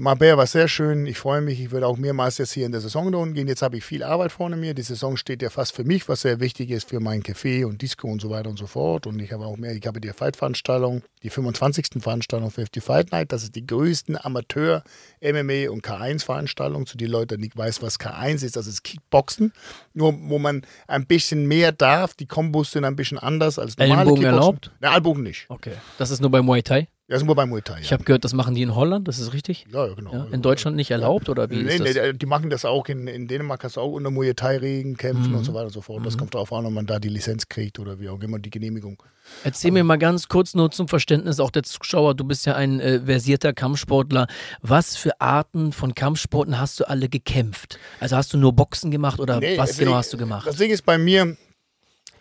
Marbella war sehr schön. Ich freue mich. Ich würde auch mehrmals jetzt hier in der Saison da unten gehen. Jetzt habe ich viel Arbeit vorne mir. Die Saison steht ja fast für mich, was sehr wichtig ist für mein Café und Disco und so weiter und so fort. Und ich habe auch mehr. Ich habe die Fight-Veranstaltung, die 25. Veranstaltung für die Fight Night. Das ist die größten Amateur-MMA und K1-Veranstaltung. Zu den Leuten, die nicht weiß, was K1 ist, das ist Kickboxen. Nur, wo man ein bisschen mehr darf. Die Kombos sind ein bisschen anders als normale Ellenbogen Kickboxen. erlaubt? Nein, Ellbogen nicht. Okay. Das ist nur bei Muay Thai. Das ist nur bei Muay Thai. Ich Ja. habe gehört, das machen die in Holland, das ist richtig? Ja, ja, genau. Ja, in Deutschland nicht erlaubt oder wie Nee, ist das? nee, die machen das auch in, in Dänemark, kannst du auch unter Muay Thai-Regen kämpfen Mhm. und so weiter und so fort. Das kommt darauf an, ob man da die Lizenz kriegt oder wie auch immer die Genehmigung. Erzähl mir mal ganz kurz nur zum Verständnis auch der Zuschauer, du bist ja ein äh, versierter Kampfsportler. Was für Arten von Kampfsporten hast du alle gekämpft? Also hast du nur Boxen gemacht oder Nee, was genau hast du gemacht? Das Ding ist bei mir,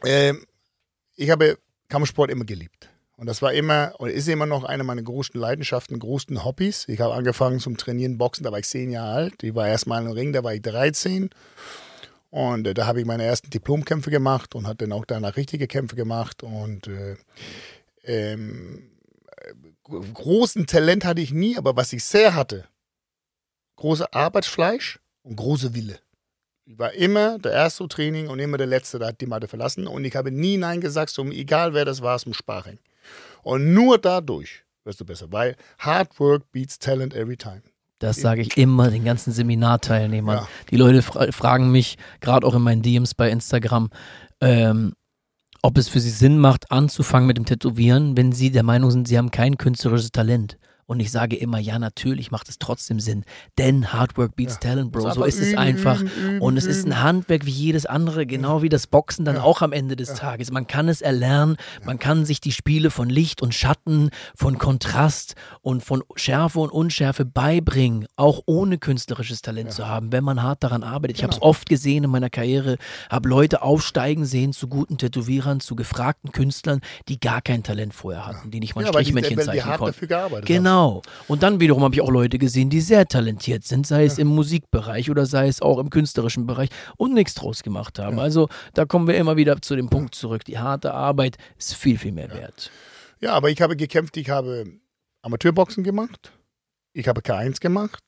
ähm, ich habe Kampfsport immer geliebt. Und das war immer und ist immer noch eine meiner größten Leidenschaften, größten Hobbys. Ich habe angefangen zum Trainieren Boxen, da war ich zehn Jahre alt. Ich war erstmal im Ring, da war ich 13. Und äh, da habe ich meine ersten Diplomkämpfe gemacht und hatte dann auch danach richtige Kämpfe gemacht. Und äh, ähm, äh, großen Talent hatte ich nie, aber was ich sehr hatte, große Arbeitsfleisch und große Wille. Ich war immer der Erste Training und immer der Letzte, der hat die Matte verlassen. Und ich habe nie Nein gesagt, so, egal wer das war, zum Sparring. Und nur dadurch wirst du besser, weil Hard Work beats Talent every time. Das sage ich immer den ganzen Seminarteilnehmern. Ja. Die Leute fra fragen mich, gerade auch in meinen DMs bei Instagram, ähm, ob es für sie Sinn macht, anzufangen mit dem Tätowieren, wenn sie der Meinung sind, sie haben kein künstlerisches Talent. Und ich sage immer, ja, natürlich macht es trotzdem Sinn. Denn Hard Work beats Ja. Talent, Bro. So ist es einfach. Und es ist ein Handwerk wie jedes andere, genau wie das Boxen dann auch am Ende des Tages. Man kann es erlernen, man kann sich die Spiele von Licht und Schatten, von Kontrast und von Schärfe und Unschärfe beibringen, auch ohne künstlerisches Talent zu haben, wenn man hart daran arbeitet. Ich habe es Genau. oft gesehen in meiner Karriere, habe Leute aufsteigen sehen zu guten Tätowierern, zu gefragten Künstlern, die gar kein Talent vorher hatten, die nicht mal ein Ja, Strichmännchen zeichnen konnten. dafür gearbeitet haben. Genau. Und dann wiederum habe ich auch Leute gesehen, die sehr talentiert sind, sei es im Musikbereich oder sei es auch im künstlerischen Bereich und nichts draus gemacht haben. Also da kommen wir immer wieder zu dem Punkt zurück. Die harte Arbeit ist viel, viel mehr wert. Ja, aber ich habe gekämpft, ich habe Amateurboxen gemacht, ich habe K1 gemacht,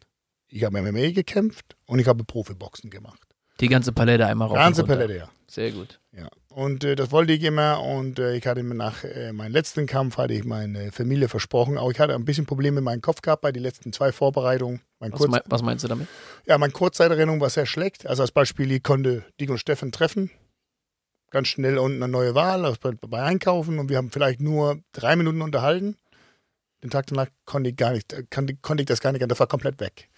ich habe MMA gekämpft und ich habe Profiboxen gemacht. Die ganze Palette einmal rauf. Ganze und runter. Palette, ja. Sehr gut. Ja, und äh, das wollte ich immer und äh, ich hatte mir nach äh, meinem letzten Kampf hatte ich meine Familie versprochen, auch ich hatte ein bisschen Probleme mit meinem Kopf gehabt bei den letzten zwei Vorbereitungen. Mein Was, Kurz mei- was meinst du damit? ja, meine Kurzzeiterinnerung war sehr schlecht. Also als Beispiel, ich konnte Dick und Steffen treffen, ganz schnell unten eine neue Wahl also bei, bei Einkaufen und wir haben vielleicht nur drei Minuten unterhalten. Den Tag danach konnte ich gar nicht, äh, konnte, konnte ich das gar nicht, das war komplett weg.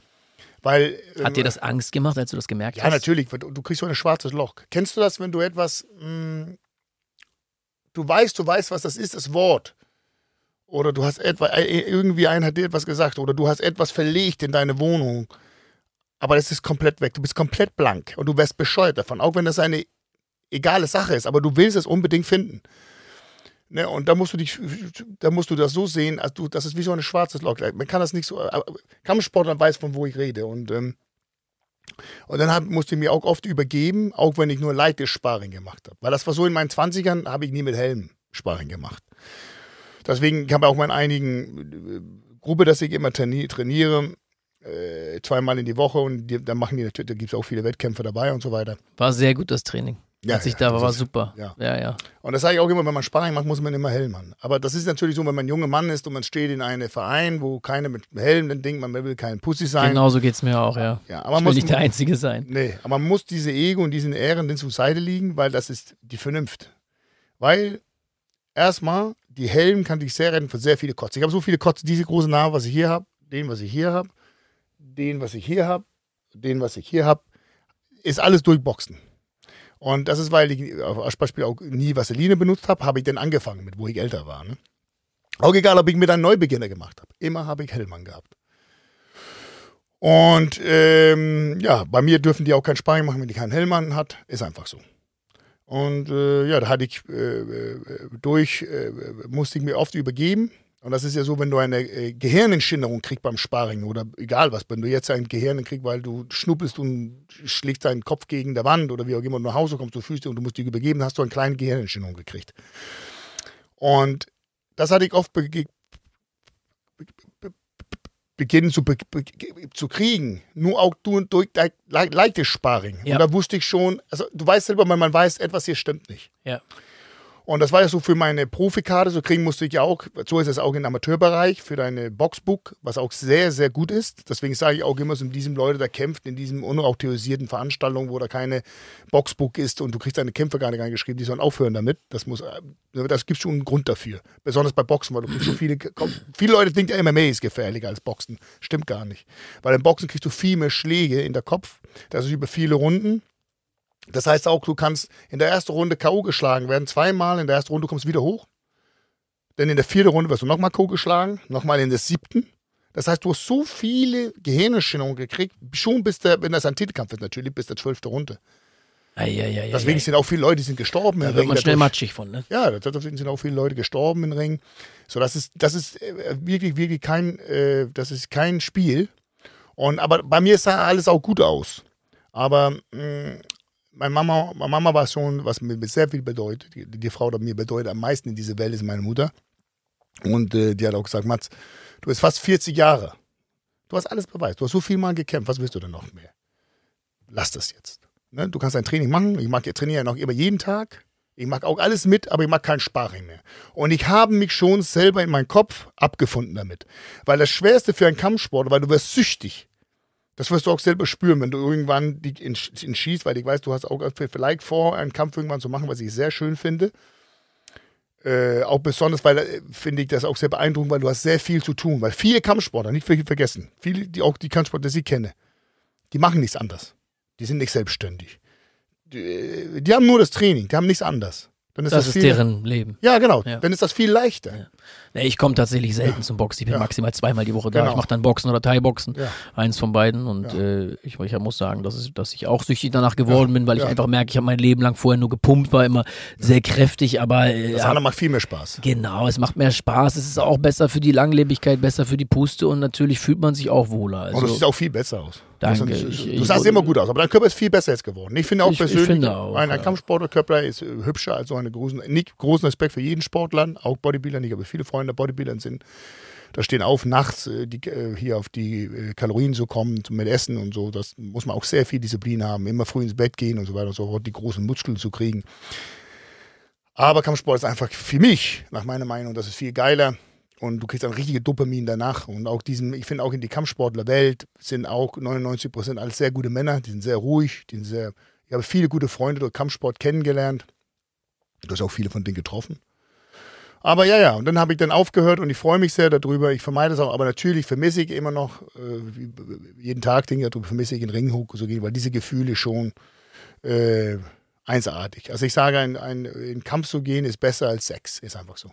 Weil, Hat ähm, dir das Angst gemacht, als du das gemerkt ja, hast? natürlich. Du, kriegst so ein schwarzes Loch. Kennst du das, wenn du etwas, mh, du weißt, du weißt, was das ist, das Wort. Oder du hast etwa, äh, irgendwie einer hat dir etwas gesagt. Oder du hast etwas verlegt in deine Wohnung. Aber das ist komplett weg. Du bist komplett blank. Und du wärst bescheuert davon. Auch wenn das eine egale Sache ist. Aber du willst es unbedingt finden. Ne, und da musst du dich, da musst du das so sehen, als du, das ist wie so ein schwarzes Loch. Man kann das nicht so, Kampfsportler weiß, von wo ich rede. Und ähm, und dann hab, musste ich mir auch oft übergeben, auch wenn ich nur leichtes Sparring gemacht habe. Weil das war so in meinen 20ern, habe ich nie mit Helm Sparring gemacht. Deswegen habe ich auch in einigen äh, Gruppe, dass ich immer traini trainiere, äh, zweimal in die Woche und die, da machen die natürlich, da gibt es auch viele Wettkämpfe dabei und so weiter. War sehr gut das Training. Ja, als ich ja, da war, war super. ja. ja. ja. Und das sage ich auch immer, wenn man Sparring macht, muss man immer Helm haben. Aber das ist natürlich so, wenn man ein junger Mann ist und man steht in einem Verein, wo keiner mit Helm, dann denkt man, man will kein Pussy sein. Genau so geht es mir auch, ja. Ja, aber ich man will muss, nicht der Einzige sein. Nee, aber man muss diese Ego und diesen Ehren den zur Seite liegen, weil das ist die Vernunft. Weil erstmal, die Helm kann dich sehr retten für sehr viele Kotze. Ich habe so viele Kotze, diese große Narbe, was ich hier habe, den, was ich hier habe, den, was ich hier habe, den, was ich hier habe, ist alles durch Boxen. Und das ist, weil ich als Beispiel auch nie Vaseline benutzt habe, habe ich dann angefangen mit, wo ich älter war. Ne? Auch egal, ob ich mit einem Neubeginner gemacht habe. Immer habe ich Helm angehabt. Und ähm, ja, bei mir dürfen die auch keinen Sparring machen, wenn die keinen Helm an hat. Ist einfach so. Und äh, ja, da hatte ich äh, äh, durch, äh, musste ich mir oft übergeben. Und das ist ja so, wenn du eine äh, Gehirnentschinderung kriegst beim Sparring oder egal was, wenn du jetzt ein Gehirn kriegst, weil du schnuppelst und schlägst deinen Kopf gegen der Wand oder wie auch immer du nach Hause kommst, du fühlst dich und du musst dich übergeben, hast du eine kleine Gehirnentschinderung gekriegt. Und das hatte ich oft be be be beginnen zu, zu kriegen. Nur auch du durch le leichtes Sparring. Ja. Und da wusste ich schon, also du weißt selber, man weiß, etwas hier stimmt nicht. Ja. Und das war ja so für meine Profikarte, so kriegen musste ich ja auch, so ist es auch im Amateurbereich, für deine Boxbook, was auch sehr, sehr gut ist. Deswegen sage ich auch immer, so diesem Leute, der kämpft in diesem unautorisierten Veranstaltungen, wo da keine Boxbook ist und du kriegst deine Kämpfe gar nicht reingeschrieben, die sollen aufhören damit. Das muss, äh, das gibt schon einen Grund dafür. Besonders bei Boxen, weil du kriegst so viele, viele Leute denken, MMA ist gefährlicher als Boxen. Stimmt gar nicht. Weil im Boxen kriegst du viel mehr Schläge in der Kopf. Das ist über viele Runden. Das heißt auch, du kannst in der ersten Runde K.O. geschlagen werden, zweimal, in der ersten Runde kommst du wieder hoch. Dann in der vierten Runde wirst du nochmal K.O. geschlagen, nochmal in der siebten. Das heißt, du hast so viele Gehirnerschütterungen gekriegt, schon bis der, wenn das ein Titelkampf ist, natürlich bis der zwölfte Runde. Eieiei, Deswegen sind auch viele Leute, die sind gestorben da wird man schnell dadurch. matschig von, ne? Ja, deswegen sind auch viele Leute gestorben im Ring. So, das ist, das ist äh, wirklich, wirklich kein, äh, das ist kein Spiel. Und aber bei mir sah alles auch gut aus. Aber mh, meine Mama, meine Mama war schon, was mir sehr viel bedeutet. Die, die Frau, die mir bedeutet am meisten in dieser Welt, ist meine Mutter. Und äh, die hat auch gesagt, Mats, du bist fast 40 Jahre. Du hast alles beweist. Du hast so viel mal gekämpft. Was willst du denn noch mehr? Lass das jetzt. Ne? Du kannst ein Training machen. Ich mag ja trainiere ja noch immer jeden Tag. Ich mag auch alles mit, aber ich mag kein Sparring mehr. Und ich habe mich schon selber in meinem Kopf abgefunden damit. Weil das Schwerste für einen Kampfsport, weil du wirst süchtig. Das wirst du auch selber spüren, wenn du irgendwann dich entschießt, weil ich weiß, du hast auch vielleicht vor, einen Kampf irgendwann zu machen, was ich sehr schön finde. Äh, auch besonders, weil äh, finde ich das auch sehr beeindruckend, weil du hast sehr viel zu tun. Weil viele Kampfsportler, nicht viel vergessen, viele, die auch die Kampfsportler, die ich kenne, die machen nichts anders. Die sind nicht selbstständig. Die, die haben nur das Training, die haben nichts anders. Dann ist Das das, ist viel, deren Leben. Ja, genau. Ja. Dann ist das viel leichter. Ja. Nee, ich komme tatsächlich selten zum Boxen. Ich bin Ja. maximal zweimal die Woche da. Genau. Ich mache dann Boxen oder Thai-Boxen. Ja. Eins von beiden. Und Ja. äh, ich, ich muss sagen, dass, es, dass ich auch süchtig danach geworden Ja. bin, weil ich Ja. einfach merke, ich habe mein Leben lang vorher nur gepumpt, war immer sehr kräftig, aber äh, Das ja, andere macht viel mehr Spaß. genau, es macht mehr Spaß. Es ist auch besser für die Langlebigkeit, besser für die Puste und natürlich fühlt man sich auch wohler. Also, Und du siehst auch viel besser aus. Danke. Du, Ich- du ich- sahst immer gut aus, aber dein Körper ist viel besser jetzt geworden. Ich finde auch Ich- ich persönlich, finde auch, ein, ein ja. Kampfsportlerkörper ist äh, hübscher als so eine großen, nicht großen Respekt für jeden Sportler, auch Bodybuilder nicht, aber viele Freunde der Bodybuildern sind, da stehen auf, nachts äh, die, äh, hier auf die äh, Kalorien zu kommen, mit Essen und so. Das muss man auch sehr viel Disziplin haben, immer früh ins Bett gehen und so weiter und so fort, die großen Muskeln zu kriegen. Aber Kampfsport ist einfach für mich, nach meiner Meinung, das ist viel geiler. Und du kriegst dann richtige Dopamin danach. Und auch diesen, ich finde auch in die Kampfsportlerwelt sind auch 99 Prozent alles sehr gute Männer. Die sind sehr ruhig, die sind sehr. Ich habe viele gute Freunde durch Kampfsport kennengelernt. Du hast auch viele von denen getroffen. Aber ja, ja, und dann habe ich dann aufgehört und ich freue mich sehr darüber. Ich vermeide es auch, aber natürlich vermisse ich immer noch, äh, jeden Tag denke ich darüber, vermisse ich in den Ring hoch zu gehen, weil diese Gefühle schon äh, einzigartig. Also ich sage, ein, ein, in Kampf zu gehen ist besser als Sex, ist einfach so.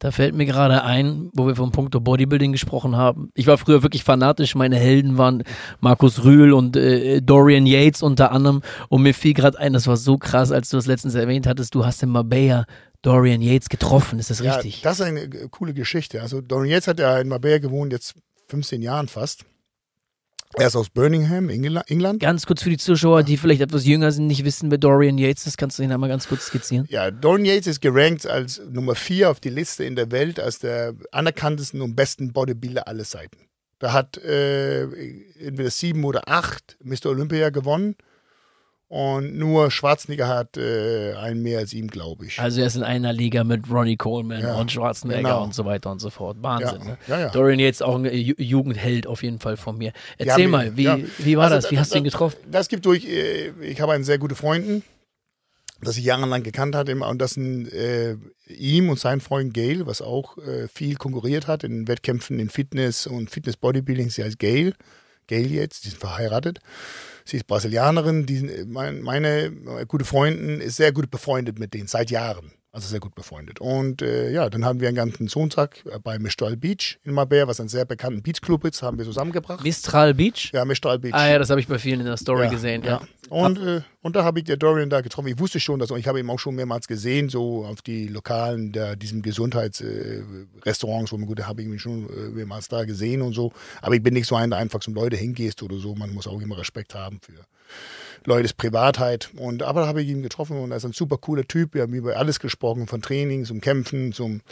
Da fällt mir gerade ein, wo wir vom Punkto Bodybuilding gesprochen haben. Ich war früher wirklich fanatisch. Meine Helden waren Markus Rühl und äh, Dorian Yates unter anderem. Und mir fiel gerade ein, das war so krass, als du das letztens erwähnt hattest, du hast in Marbella Dorian Yates getroffen. Ist das Ja, richtig? das ist eine coole Geschichte. Also Dorian Yates hat ja in Marbella gewohnt, jetzt 15 Jahren fast. Er ist aus Birmingham, Engla- England. Ganz kurz für die Zuschauer, die vielleicht etwas jünger sind, nicht wissen, wer Dorian Yates ist. Kannst du ihn einmal ganz kurz skizzieren? Ja, Dorian Yates ist gerankt als Nummer 4 auf die Liste in der Welt als der anerkanntesten und besten Bodybuilder aller Zeiten. Da hat äh, entweder sieben oder acht Mr. Olympia gewonnen. Und nur Schwarzenegger hat äh, einen mehr als ihm, glaube ich. Also er ist in einer Liga mit Ronnie Coleman Ja, und Schwarzenegger genau. und so weiter und so fort. Wahnsinn. Ja, Ne? ja, ja. Dorian jetzt auch ein Ju- Jugendheld auf jeden Fall von mir. Erzähl mal, wie, wie war Also, das? Wie hast du ihn getroffen? Das gibt durch, äh, ich habe einen sehr guten Freunden, das ich jahrelang gekannt hatte. Und das sind äh, ihm und sein Freund Gail, was auch äh, viel konkurriert hat in Wettkämpfen in Fitness und Fitness Bodybuilding. Sie heißt Gail. Gail jetzt, die sind verheiratet. Sie ist Brasilianerin. Die, sind- mein, meine äh, gute Freundin ist sehr gut befreundet mit denen, seit Jahren. Also sehr gut befreundet. Und äh, ja, dann haben wir einen ganzen Sonntag äh, bei Mistral Beach in Marbella, was ein sehr bekannter Beachclub ist, haben wir zusammengebracht. Mistral Beach? Ja, Mistral Beach. Ah ja, das habe ich bei vielen in der Story gesehen. Ja. Und, äh, und da habe ich der Dorian da getroffen. Ich wusste schon, dass ich habe ihn auch schon mehrmals gesehen, so auf die lokalen, da, diesem Gesundheitsrestaurants, äh, wo man gut, da habe ich ihn schon äh, mehrmals da gesehen und so. Aber ich bin nicht so einer, der einfach zum Leute hingehst oder so. Man muss auch immer Respekt haben für Leutes Privatheit. Und aber da habe ich ihn getroffen und er ist ein super cooler Typ. Wir haben über alles gesprochen, von Training zum Kämpfen, zum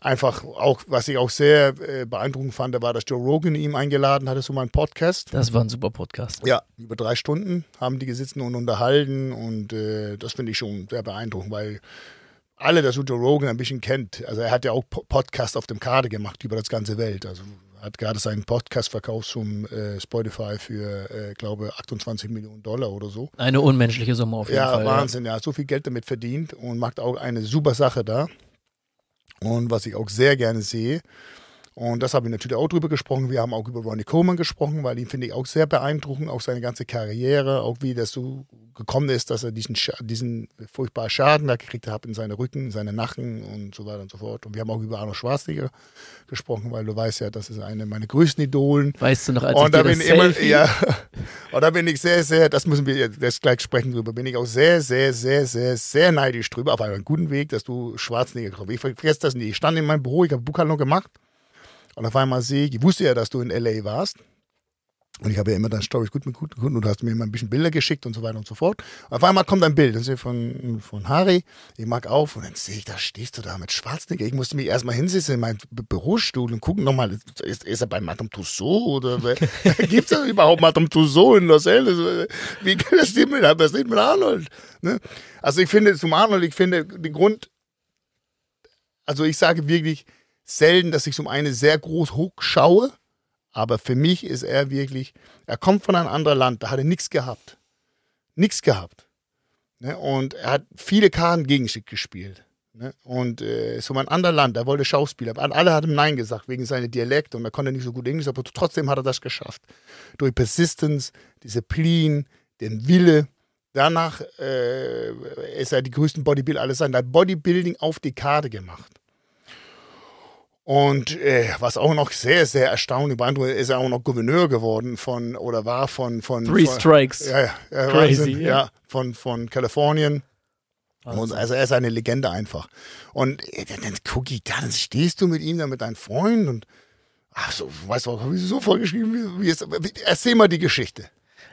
einfach auch, was ich auch sehr äh, beeindruckend fand, war, dass Joe Rogan ihn eingeladen hatte zu meinem Podcast. Das war ein super Podcast. Ja, über drei Stunden haben die gesessen und unterhalten und äh, das finde ich schon sehr beeindruckend, weil alle, das Joe Rogan ein bisschen kennt, also er hat ja auch Po- Podcast auf dem Karte gemacht über das ganze Welt, also hat gerade seinen Podcast verkauft zum äh, Spotify für, äh, glaube 28 Millionen Dollar oder so. Eine unmenschliche Summe auf jeden Ja, Fall. Wahnsinn, ja. So viel Geld damit verdient und macht auch eine super Sache da. Und was ich auch sehr gerne sehe, und das habe ich natürlich auch drüber gesprochen. Wir haben auch über Ronnie Coleman gesprochen, weil ihn finde ich auch sehr beeindruckend, auch seine ganze Karriere, auch wie das so gekommen ist, dass er diesen, diesen furchtbaren Schaden da gekriegt hat in seine Rücken, in seine Nacken und so weiter und so fort. Und wir haben auch über Arnold Schwarzenegger gesprochen, weil du weißt ja, das ist eine meiner größten Idolen. Weißt du noch, als ich Und da dir das bin ich immer, Selfie ja, und da bin ich sehr, sehr, das müssen wir jetzt gleich sprechen drüber, bin ich auch sehr, sehr, sehr, sehr, sehr neidisch drüber, auf einem guten Weg, dass du Schwarzenegger hast. Ich vergesse das nie. Ich stand in meinem Büro, ich habe Buchhandlung gemacht und auf einmal sehe ich, ich wusste ja, dass du in L.A. warst. Und ich habe ja immer deine Stories gut mit guten Kunden und du hast mir immer ein bisschen Bilder geschickt und so weiter und so fort. Und auf einmal kommt ein Bild, das ist von, von Harry. Ich mag auf und dann sehe ich, da stehst du da mit Schwarzenegger. Ich musste mich erstmal hinsetzen in meinen Bürostuhl und gucken nochmal, ist, ist er bei Madame Tussauds oder gibt es überhaupt Madame Tussauds in Los Angeles? Wie kann das denn mit, was steht mit Arnold? Ne? Also ich finde, zum Arnold, ich finde, den Grund, also ich sage wirklich selten, dass ich zum einen sehr groß hochschaue, aber für mich ist er wirklich, er kommt von einem anderen Land, da hat er nichts gehabt. Nichts gehabt. Ne? Und er hat viele Karten gegen sich gespielt. Ne? Und äh, so ein anderes Land, er wollte Schauspieler. Alle haben Nein gesagt wegen seiner Dialekt und er konnte nicht so gut Englisch, aber trotzdem hat er das geschafft. Durch Persistence, Disziplin, den Wille. Danach äh, ist er die größten Bodybuilder alles sein. Er hat Bodybuilding auf die Karte gemacht. Und äh, was auch noch sehr, sehr erstaunlich beeindruckend ist, er auch noch Gouverneur geworden von, oder war von. von Three von, Strikes. Ja, ja, Crazy, Wahnsinn, ja. ja. von, von Kalifornien. Und also er ist eine Legende einfach. Und äh, dann, dann gucke ich da, dann stehst du mit ihm, da mit deinem Freund und ach so, weißt du, habe ich so vorgeschrieben, wie, wie ist, wie, erzähl mal die Geschichte.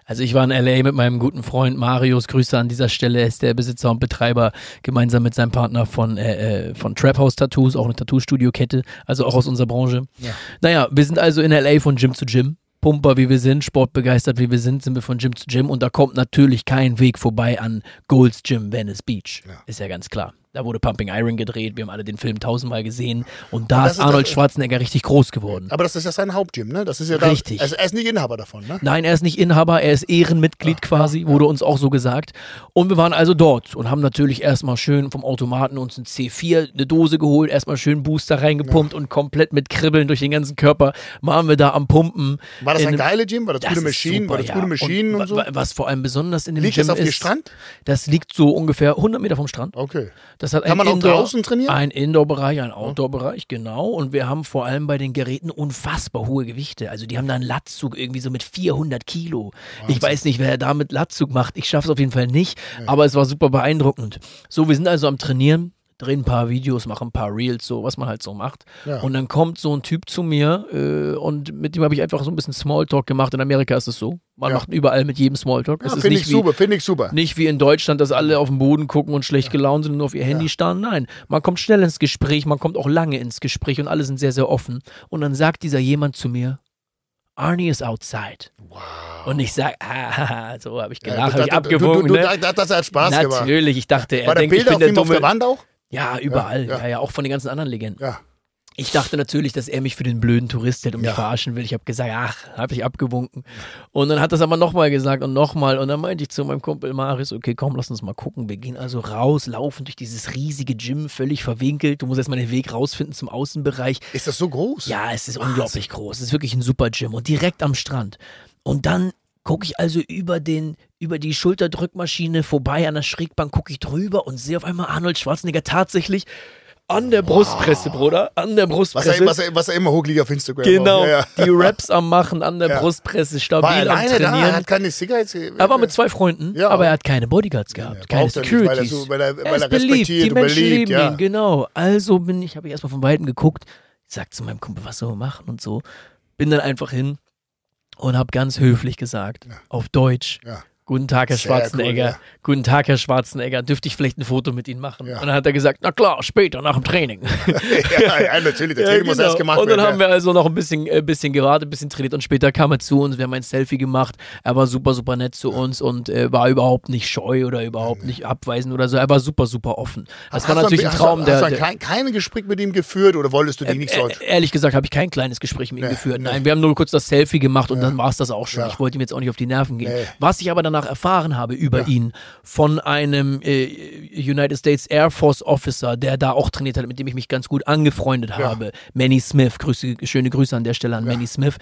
Also ich war in LA mit meinem guten Freund Marius, Grüße an dieser Stelle, er ist der Besitzer und Betreiber gemeinsam mit seinem Partner von, äh, äh, von Trap House Tattoos, auch eine Tattoo-Studio-Kette, also auch aus unserer Branche. Ja. Naja, wir sind also in LA von Gym zu Gym. Pumper wie wir sind, sportbegeistert wie wir sind, sind wir von Gym zu Gym und da kommt natürlich kein Weg vorbei an Gold's Gym Venice Beach. Ja. Ist ja ganz klar. Da wurde Pumping Iron gedreht, wir haben alle den Film tausendmal gesehen und da das ist ist Arnold das- Schwarzenegger richtig groß geworden. Aber das ist ja sein Hauptgym, ne? Das ist ja Richtig. Da, also er ist nicht Inhaber davon, ne? Nein, er ist nicht Inhaber, er ist Ehrenmitglied quasi, wurde uns auch so gesagt. Und wir waren also dort und haben natürlich erstmal schön vom Automaten uns ein C4, eine Dose geholt, erstmal schön Booster reingepumpt und komplett mit Kribbeln durch den ganzen Körper waren wir da am Pumpen. War das In ein einem- geile Gym? War das, gute ist Maschinen? war das ja. gute Maschinen und, wa- so? wa- Was vor allem besonders in dem Liegt Gym das auf ist, dem Strand? das liegt so ungefähr 100 Meter vom Strand. Okay. Das hat Kann man auch Indoor, draußen trainieren? Ein Indoor-Bereich, ein Outdoor-Bereich, genau. Und wir haben vor allem bei den Geräten unfassbar hohe Gewichte. Also die haben da einen Latzug irgendwie so mit 400 Kilo. Ich weiß nicht, wer da mit Latzug macht. Ich schaffe es auf jeden Fall nicht. Aber es war super beeindruckend. So, wir sind also am Trainieren. Drehen ein paar Videos, machen ein paar Reels, so was man halt so macht. Ja. Und dann kommt so ein Typ zu mir äh, und mit dem habe ich einfach so ein bisschen Smalltalk gemacht. In Amerika ist es so. Man Ja. macht überall mit jedem Smalltalk. Ja, finde ich super, finde ich super. nicht wie in Deutschland, dass alle auf den Boden gucken und schlecht gelaunt sind und nur auf ihr Handy starren. Nein, man kommt schnell ins Gespräch, man kommt auch lange ins Gespräch und alle sind sehr, sehr offen. Und dann sagt dieser jemand zu mir, Arnie is outside. Wow. Und ich sag, ah, so habe ich Ja, gelacht, du- habe ich du- abgewunken. Du, du, ne? du, das hat Spaß gemacht. Natürlich, ich dachte, er War denkt, ich bin auf der ihm auf dumme. der Wand auch? Ja, überall. Ja, Ja, ja. ja, auch von den ganzen anderen Legenden. Ja. Ich dachte natürlich, dass er mich für den blöden Tourist hält und mich Ja. verarschen will. Ich habe gesagt, ach, habe ich abgewunken. Und dann hat das aber nochmal gesagt und nochmal. Und dann meinte ich zu meinem Kumpel Maris, okay, komm, lass uns mal gucken. Wir gehen also raus, laufen durch dieses riesige Gym, völlig verwinkelt. Du musst erstmal den Weg rausfinden zum Außenbereich. Ist das so groß? Ja, es ist unglaublich groß. Es ist wirklich ein super Gym und direkt am Strand. Und dann gucke ich also über den über die Schulterdrückmaschine vorbei an der Schrägbank gucke ich drüber und sehe auf einmal Arnold Schwarzenegger tatsächlich an der Brustpresse, Bruder, an der Was Brustpresse. er, was, er, was er immer hochliegt auf Instagram. genau. Ja, ja. die Raps am machen an der Ja. Brustpresse, War stabil er am alleine da? Er trainieren. hat keine Sicherheits... Er war mit zwei Freunden, aber er hat keine Bodyguards gehabt, keine er nicht, weil er Securities. so- weil er- weil er ist beliebt, die Menschen beliebt, lieben ihn, genau. Also bin ich, habe ich erstmal von Weitem geguckt, sag zu meinem Kumpel, was sollen wir machen und so. Bin dann einfach hin und habe ganz höflich gesagt, auf Deutsch, Ja. Guten Tag, Herr Sehr Schwarzenegger. cool, ja. Guten Tag, Herr Schwarzenegger. Dürfte ich vielleicht ein Foto mit Ihnen machen? Ja. Und dann hat er gesagt, na klar, später, nach dem Training. ja, ja, natürlich. Der Training muss erst gemacht und dann werden. haben wir also noch ein bisschen, äh, bisschen gewartet, ein bisschen trainiert und später kam er zu uns, wir haben ein Selfie gemacht. Er war super, super nett zu uns und äh, war überhaupt nicht scheu oder überhaupt nicht abweisend oder so. Er war super, super offen. Das war Hast du natürlich ein hast Traum, du, der. Hast du kein, kein Gespräch mit ihm geführt oder wolltest du dich nicht so... äh, ehrlich gesagt habe ich kein kleines Gespräch mit ihm Nee, geführt. nee. Nein, wir haben nur kurz das Selfie gemacht und dann war es das auch schon. Ich wollte ihm jetzt auch nicht auf die Nerven gehen. Nee. Was ich aber danach erfahren habe über ihn von einem äh, United States Air Force Officer, der da auch trainiert hat, mit dem ich mich ganz gut angefreundet Ja. habe, Manny Smith, Grüße, schöne Grüße an der Stelle an Manny Smith,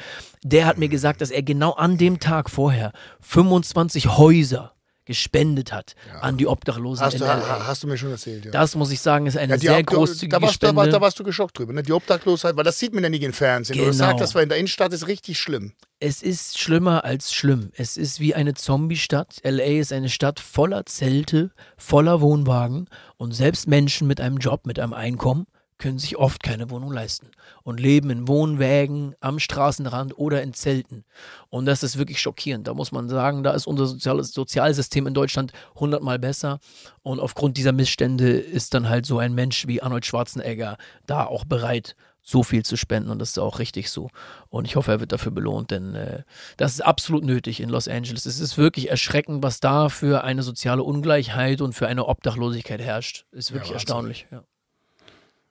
der hat mir gesagt, dass er genau an dem Tag vorher 25 Häuser gespendet hat an die Obdachlosen Hast in du, LA. ha- hast du mir schon erzählt, ja. Das muss ich sagen, ist eine Ja, sehr Ob- großzügige da warst, da, war, Spende. da warst du geschockt drüber, ne? Die Obdachlosigkeit, weil das sieht man ja nicht im Fernsehen. Genau. sagt, das war in der Innenstadt ist richtig schlimm. Es ist schlimmer als schlimm. Es ist wie eine Zombie-Stadt. LA ist eine Stadt voller Zelte, voller Wohnwagen und selbst Menschen mit einem Job, mit einem Einkommen können sich oft keine Wohnung leisten und leben in Wohnwägen am Straßenrand oder in Zelten. Und das ist wirklich schockierend. Da muss man sagen, da ist unser soziales Sozialsystem in Deutschland hundertmal besser. Und aufgrund dieser Missstände ist dann halt so ein Mensch wie Arnold Schwarzenegger da auch bereit, so viel zu spenden und das ist auch richtig so. Und ich hoffe, er wird dafür belohnt, denn äh, das ist absolut nötig in Los Angeles. Es ist wirklich erschreckend, was da für eine soziale Ungleichheit und für eine Obdachlosigkeit herrscht. Ist wirklich Wahnsinn. erstaunlich. Ja.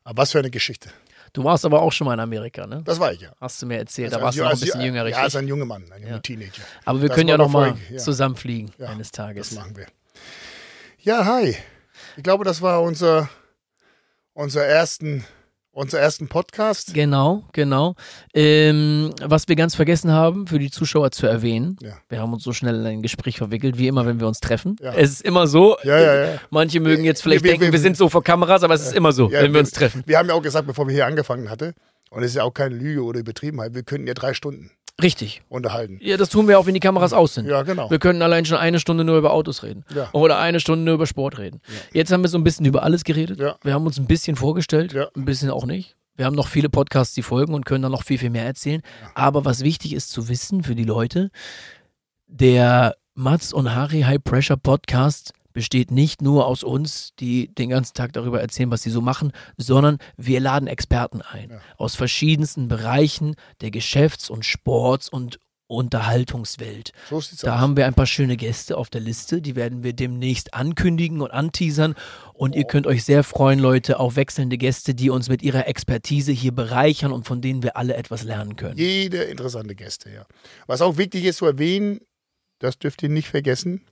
Aber was für eine Geschichte. Du warst aber auch schon mal in Amerika, ne? Das war ich ja. Hast du mir erzählt. Also da warst du ein- noch ein bisschen jünger, Ja, richtig? als ein junger Mann, ein junger Ja. Teenager. aber wir das können ja noch mal ja. zusammenfliegen Ja, eines Tages. Das machen wir. Ja, hi. Ich glaube, das war unser, unser ersten, unser ersten Podcast. Genau, genau. Ähm, was wir ganz vergessen haben, für die Zuschauer zu erwähnen, Ja. wir haben uns so schnell in ein Gespräch verwickelt, wie immer, wenn wir uns treffen. Ja. Es ist immer so. Ja. Manche mögen jetzt vielleicht wir- denken, wir, wir- sind so vor Kameras, aber es ist immer so, wenn wir uns treffen. Wir haben ja auch gesagt, bevor wir hier angefangen hatten, und es ist ja auch keine Lüge oder Übertriebenheit, wir könnten ja drei Stunden Richtig. unterhalten. Ja, das tun wir auch, wenn die Kameras aus sind. Ja, genau. Wir können allein schon eine Stunde nur über Autos reden. Ja. Oder eine Stunde nur über Sport reden. Jetzt haben wir so ein bisschen über alles geredet. Ja. Wir haben uns ein bisschen vorgestellt, Ja. ein bisschen auch nicht. Wir haben noch viele Podcasts, die folgen und können dann noch viel, viel mehr erzählen. Aber was wichtig ist zu wissen für die Leute, der Mats und Harry High Pressure Podcast besteht nicht nur aus uns, die den ganzen Tag darüber erzählen, was sie so machen, sondern wir laden Experten ein aus verschiedensten Bereichen der Geschäfts- und Sports- und Unterhaltungswelt. So Da aus. haben wir ein paar schöne Gäste auf der Liste, die werden wir demnächst ankündigen und anteasern. Und ihr könnt euch sehr freuen, Leute, auf wechselnde Gäste, die uns mit ihrer Expertise hier bereichern und von denen wir alle etwas lernen können. Jede interessante Gäste, ja. Was auch wichtig ist zu erwähnen, das dürft ihr nicht vergessen.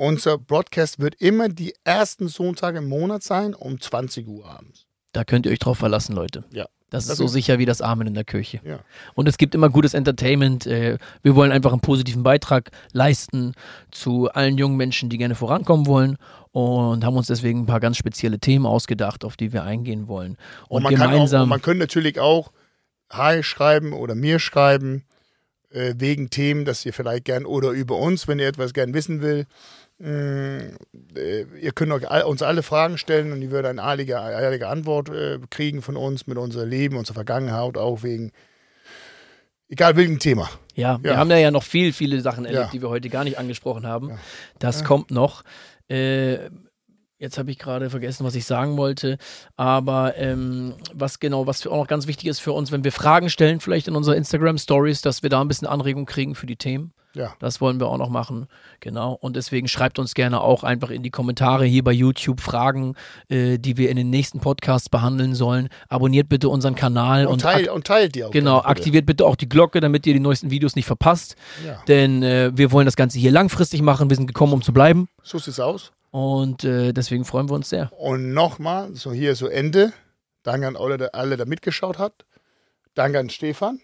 Unser Broadcast wird immer die ersten Sonntage im Monat sein, um 20 Uhr abends. Da könnt ihr euch drauf verlassen, Leute. Ja. Das ist Das so ist- sicher wie das Amen in der Kirche. Ja. Und es gibt immer gutes Entertainment. Äh, Wir wollen einfach einen positiven Beitrag leisten zu allen jungen Menschen, die gerne vorankommen wollen und haben uns deswegen ein paar ganz spezielle Themen ausgedacht, auf die wir eingehen wollen. Und, Und man, kann auch, gemeinsam. man könnte natürlich auch Hi schreiben oder mir schreiben, äh, wegen Themen, dass ihr vielleicht gern oder über uns, wenn ihr etwas gern wissen will. Äh, ihr könnt uns alle Fragen stellen und ihr würdet eine ehrliche, ehrliche Antwort äh, kriegen von uns mit unserem Leben, unserer Vergangenheit, auch wegen, egal welchem Thema. Ja, wir Ja. haben ja, ja noch viel, viele Sachen erlebt, Ja. die wir heute gar nicht angesprochen haben. Ja. Das kommt noch. Äh, Jetzt habe ich gerade vergessen, was ich sagen wollte. Aber ähm, was genau, was auch noch ganz wichtig ist für uns, wenn wir Fragen stellen, vielleicht in unserer Instagram Stories, dass wir da ein bisschen Anregung kriegen für die Themen. Ja. Das wollen wir auch noch machen. Genau. Und deswegen schreibt uns gerne auch einfach in die Kommentare hier bei YouTube Fragen, äh, die wir in den nächsten Podcasts behandeln sollen. Abonniert bitte unseren Kanal Und, und, teil, und teilt die auch. genau, bitte. aktiviert bitte auch die Glocke, damit ihr die neuesten Videos nicht verpasst. Ja. Denn äh, wir wollen das Ganze hier langfristig machen. Wir sind gekommen, um zu bleiben. So sieht's aus. Und äh, deswegen freuen wir uns sehr. Und nochmal, so hier so Ende. Danke an alle, der- alle, der mitgeschaut hat. Danke an Stefan,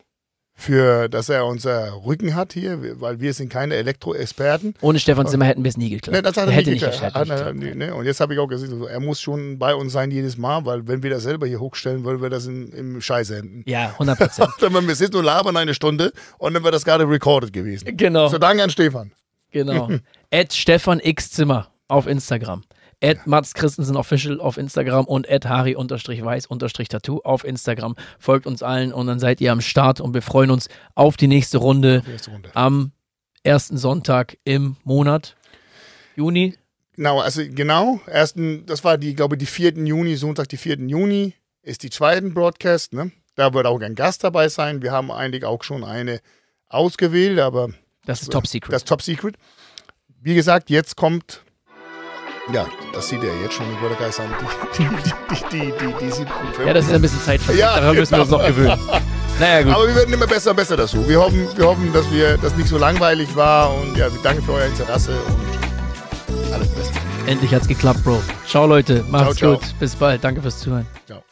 für, dass er unser Rücken hat hier, weil wir sind keine Elektroexperten. Ohne Stefan Zimmer hätten wir es nie geklappt. Ne, das hat er hätte nicht nicht geklappt. geklappt. Hat er nie, ne? Und jetzt habe ich auch gesehen, er muss schon bei uns sein jedes Mal, weil wenn wir das selber hier hochstellen, würden wir das in, im Scheiße enden. Ja, 100 Prozent. Wir sitzen und labern eine Stunde und dann wird das gerade recorded gewesen. genau, So, danke an Stefan. genau. At Stefan X Zimmer auf Instagram. At Mats Christensen Official auf Instagram und at Harry-Weiß-Tattoo auf Instagram. Folgt uns allen und dann seid ihr am Start und wir freuen uns auf die nächste Runde Nächste Runde. am ersten Sonntag im Monat. Juni. Genau, also genau, ersten, das war die, glaube ich, die 4. Juni, Sonntag, die 4. Juni ist die zweiten Broadcast, ne? Da wird auch ein Gast dabei sein. Wir haben eigentlich auch schon eine ausgewählt, aber Das ist Top Secret. das ist Top Secret. Wie gesagt, jetzt kommt, ja, das sieht er jetzt schon, wollte gar nicht sagen, die, die, die, die, die, siebten Filme. ja, das ist ein bisschen Zeit Ja, Daran müssen wir uns genau. noch gewöhnen. Naja, gut. Aber wir werden immer besser und besser dazu. Wir hoffen, wir hoffen, dass wir das nicht so langweilig war und ja, wir danken für euer Interesse und alles Beste. Endlich hat's geklappt, Bro. Ciao, Leute. Macht's Ciao, ciao. gut. Bis bald. Danke fürs Zuhören. Ciao.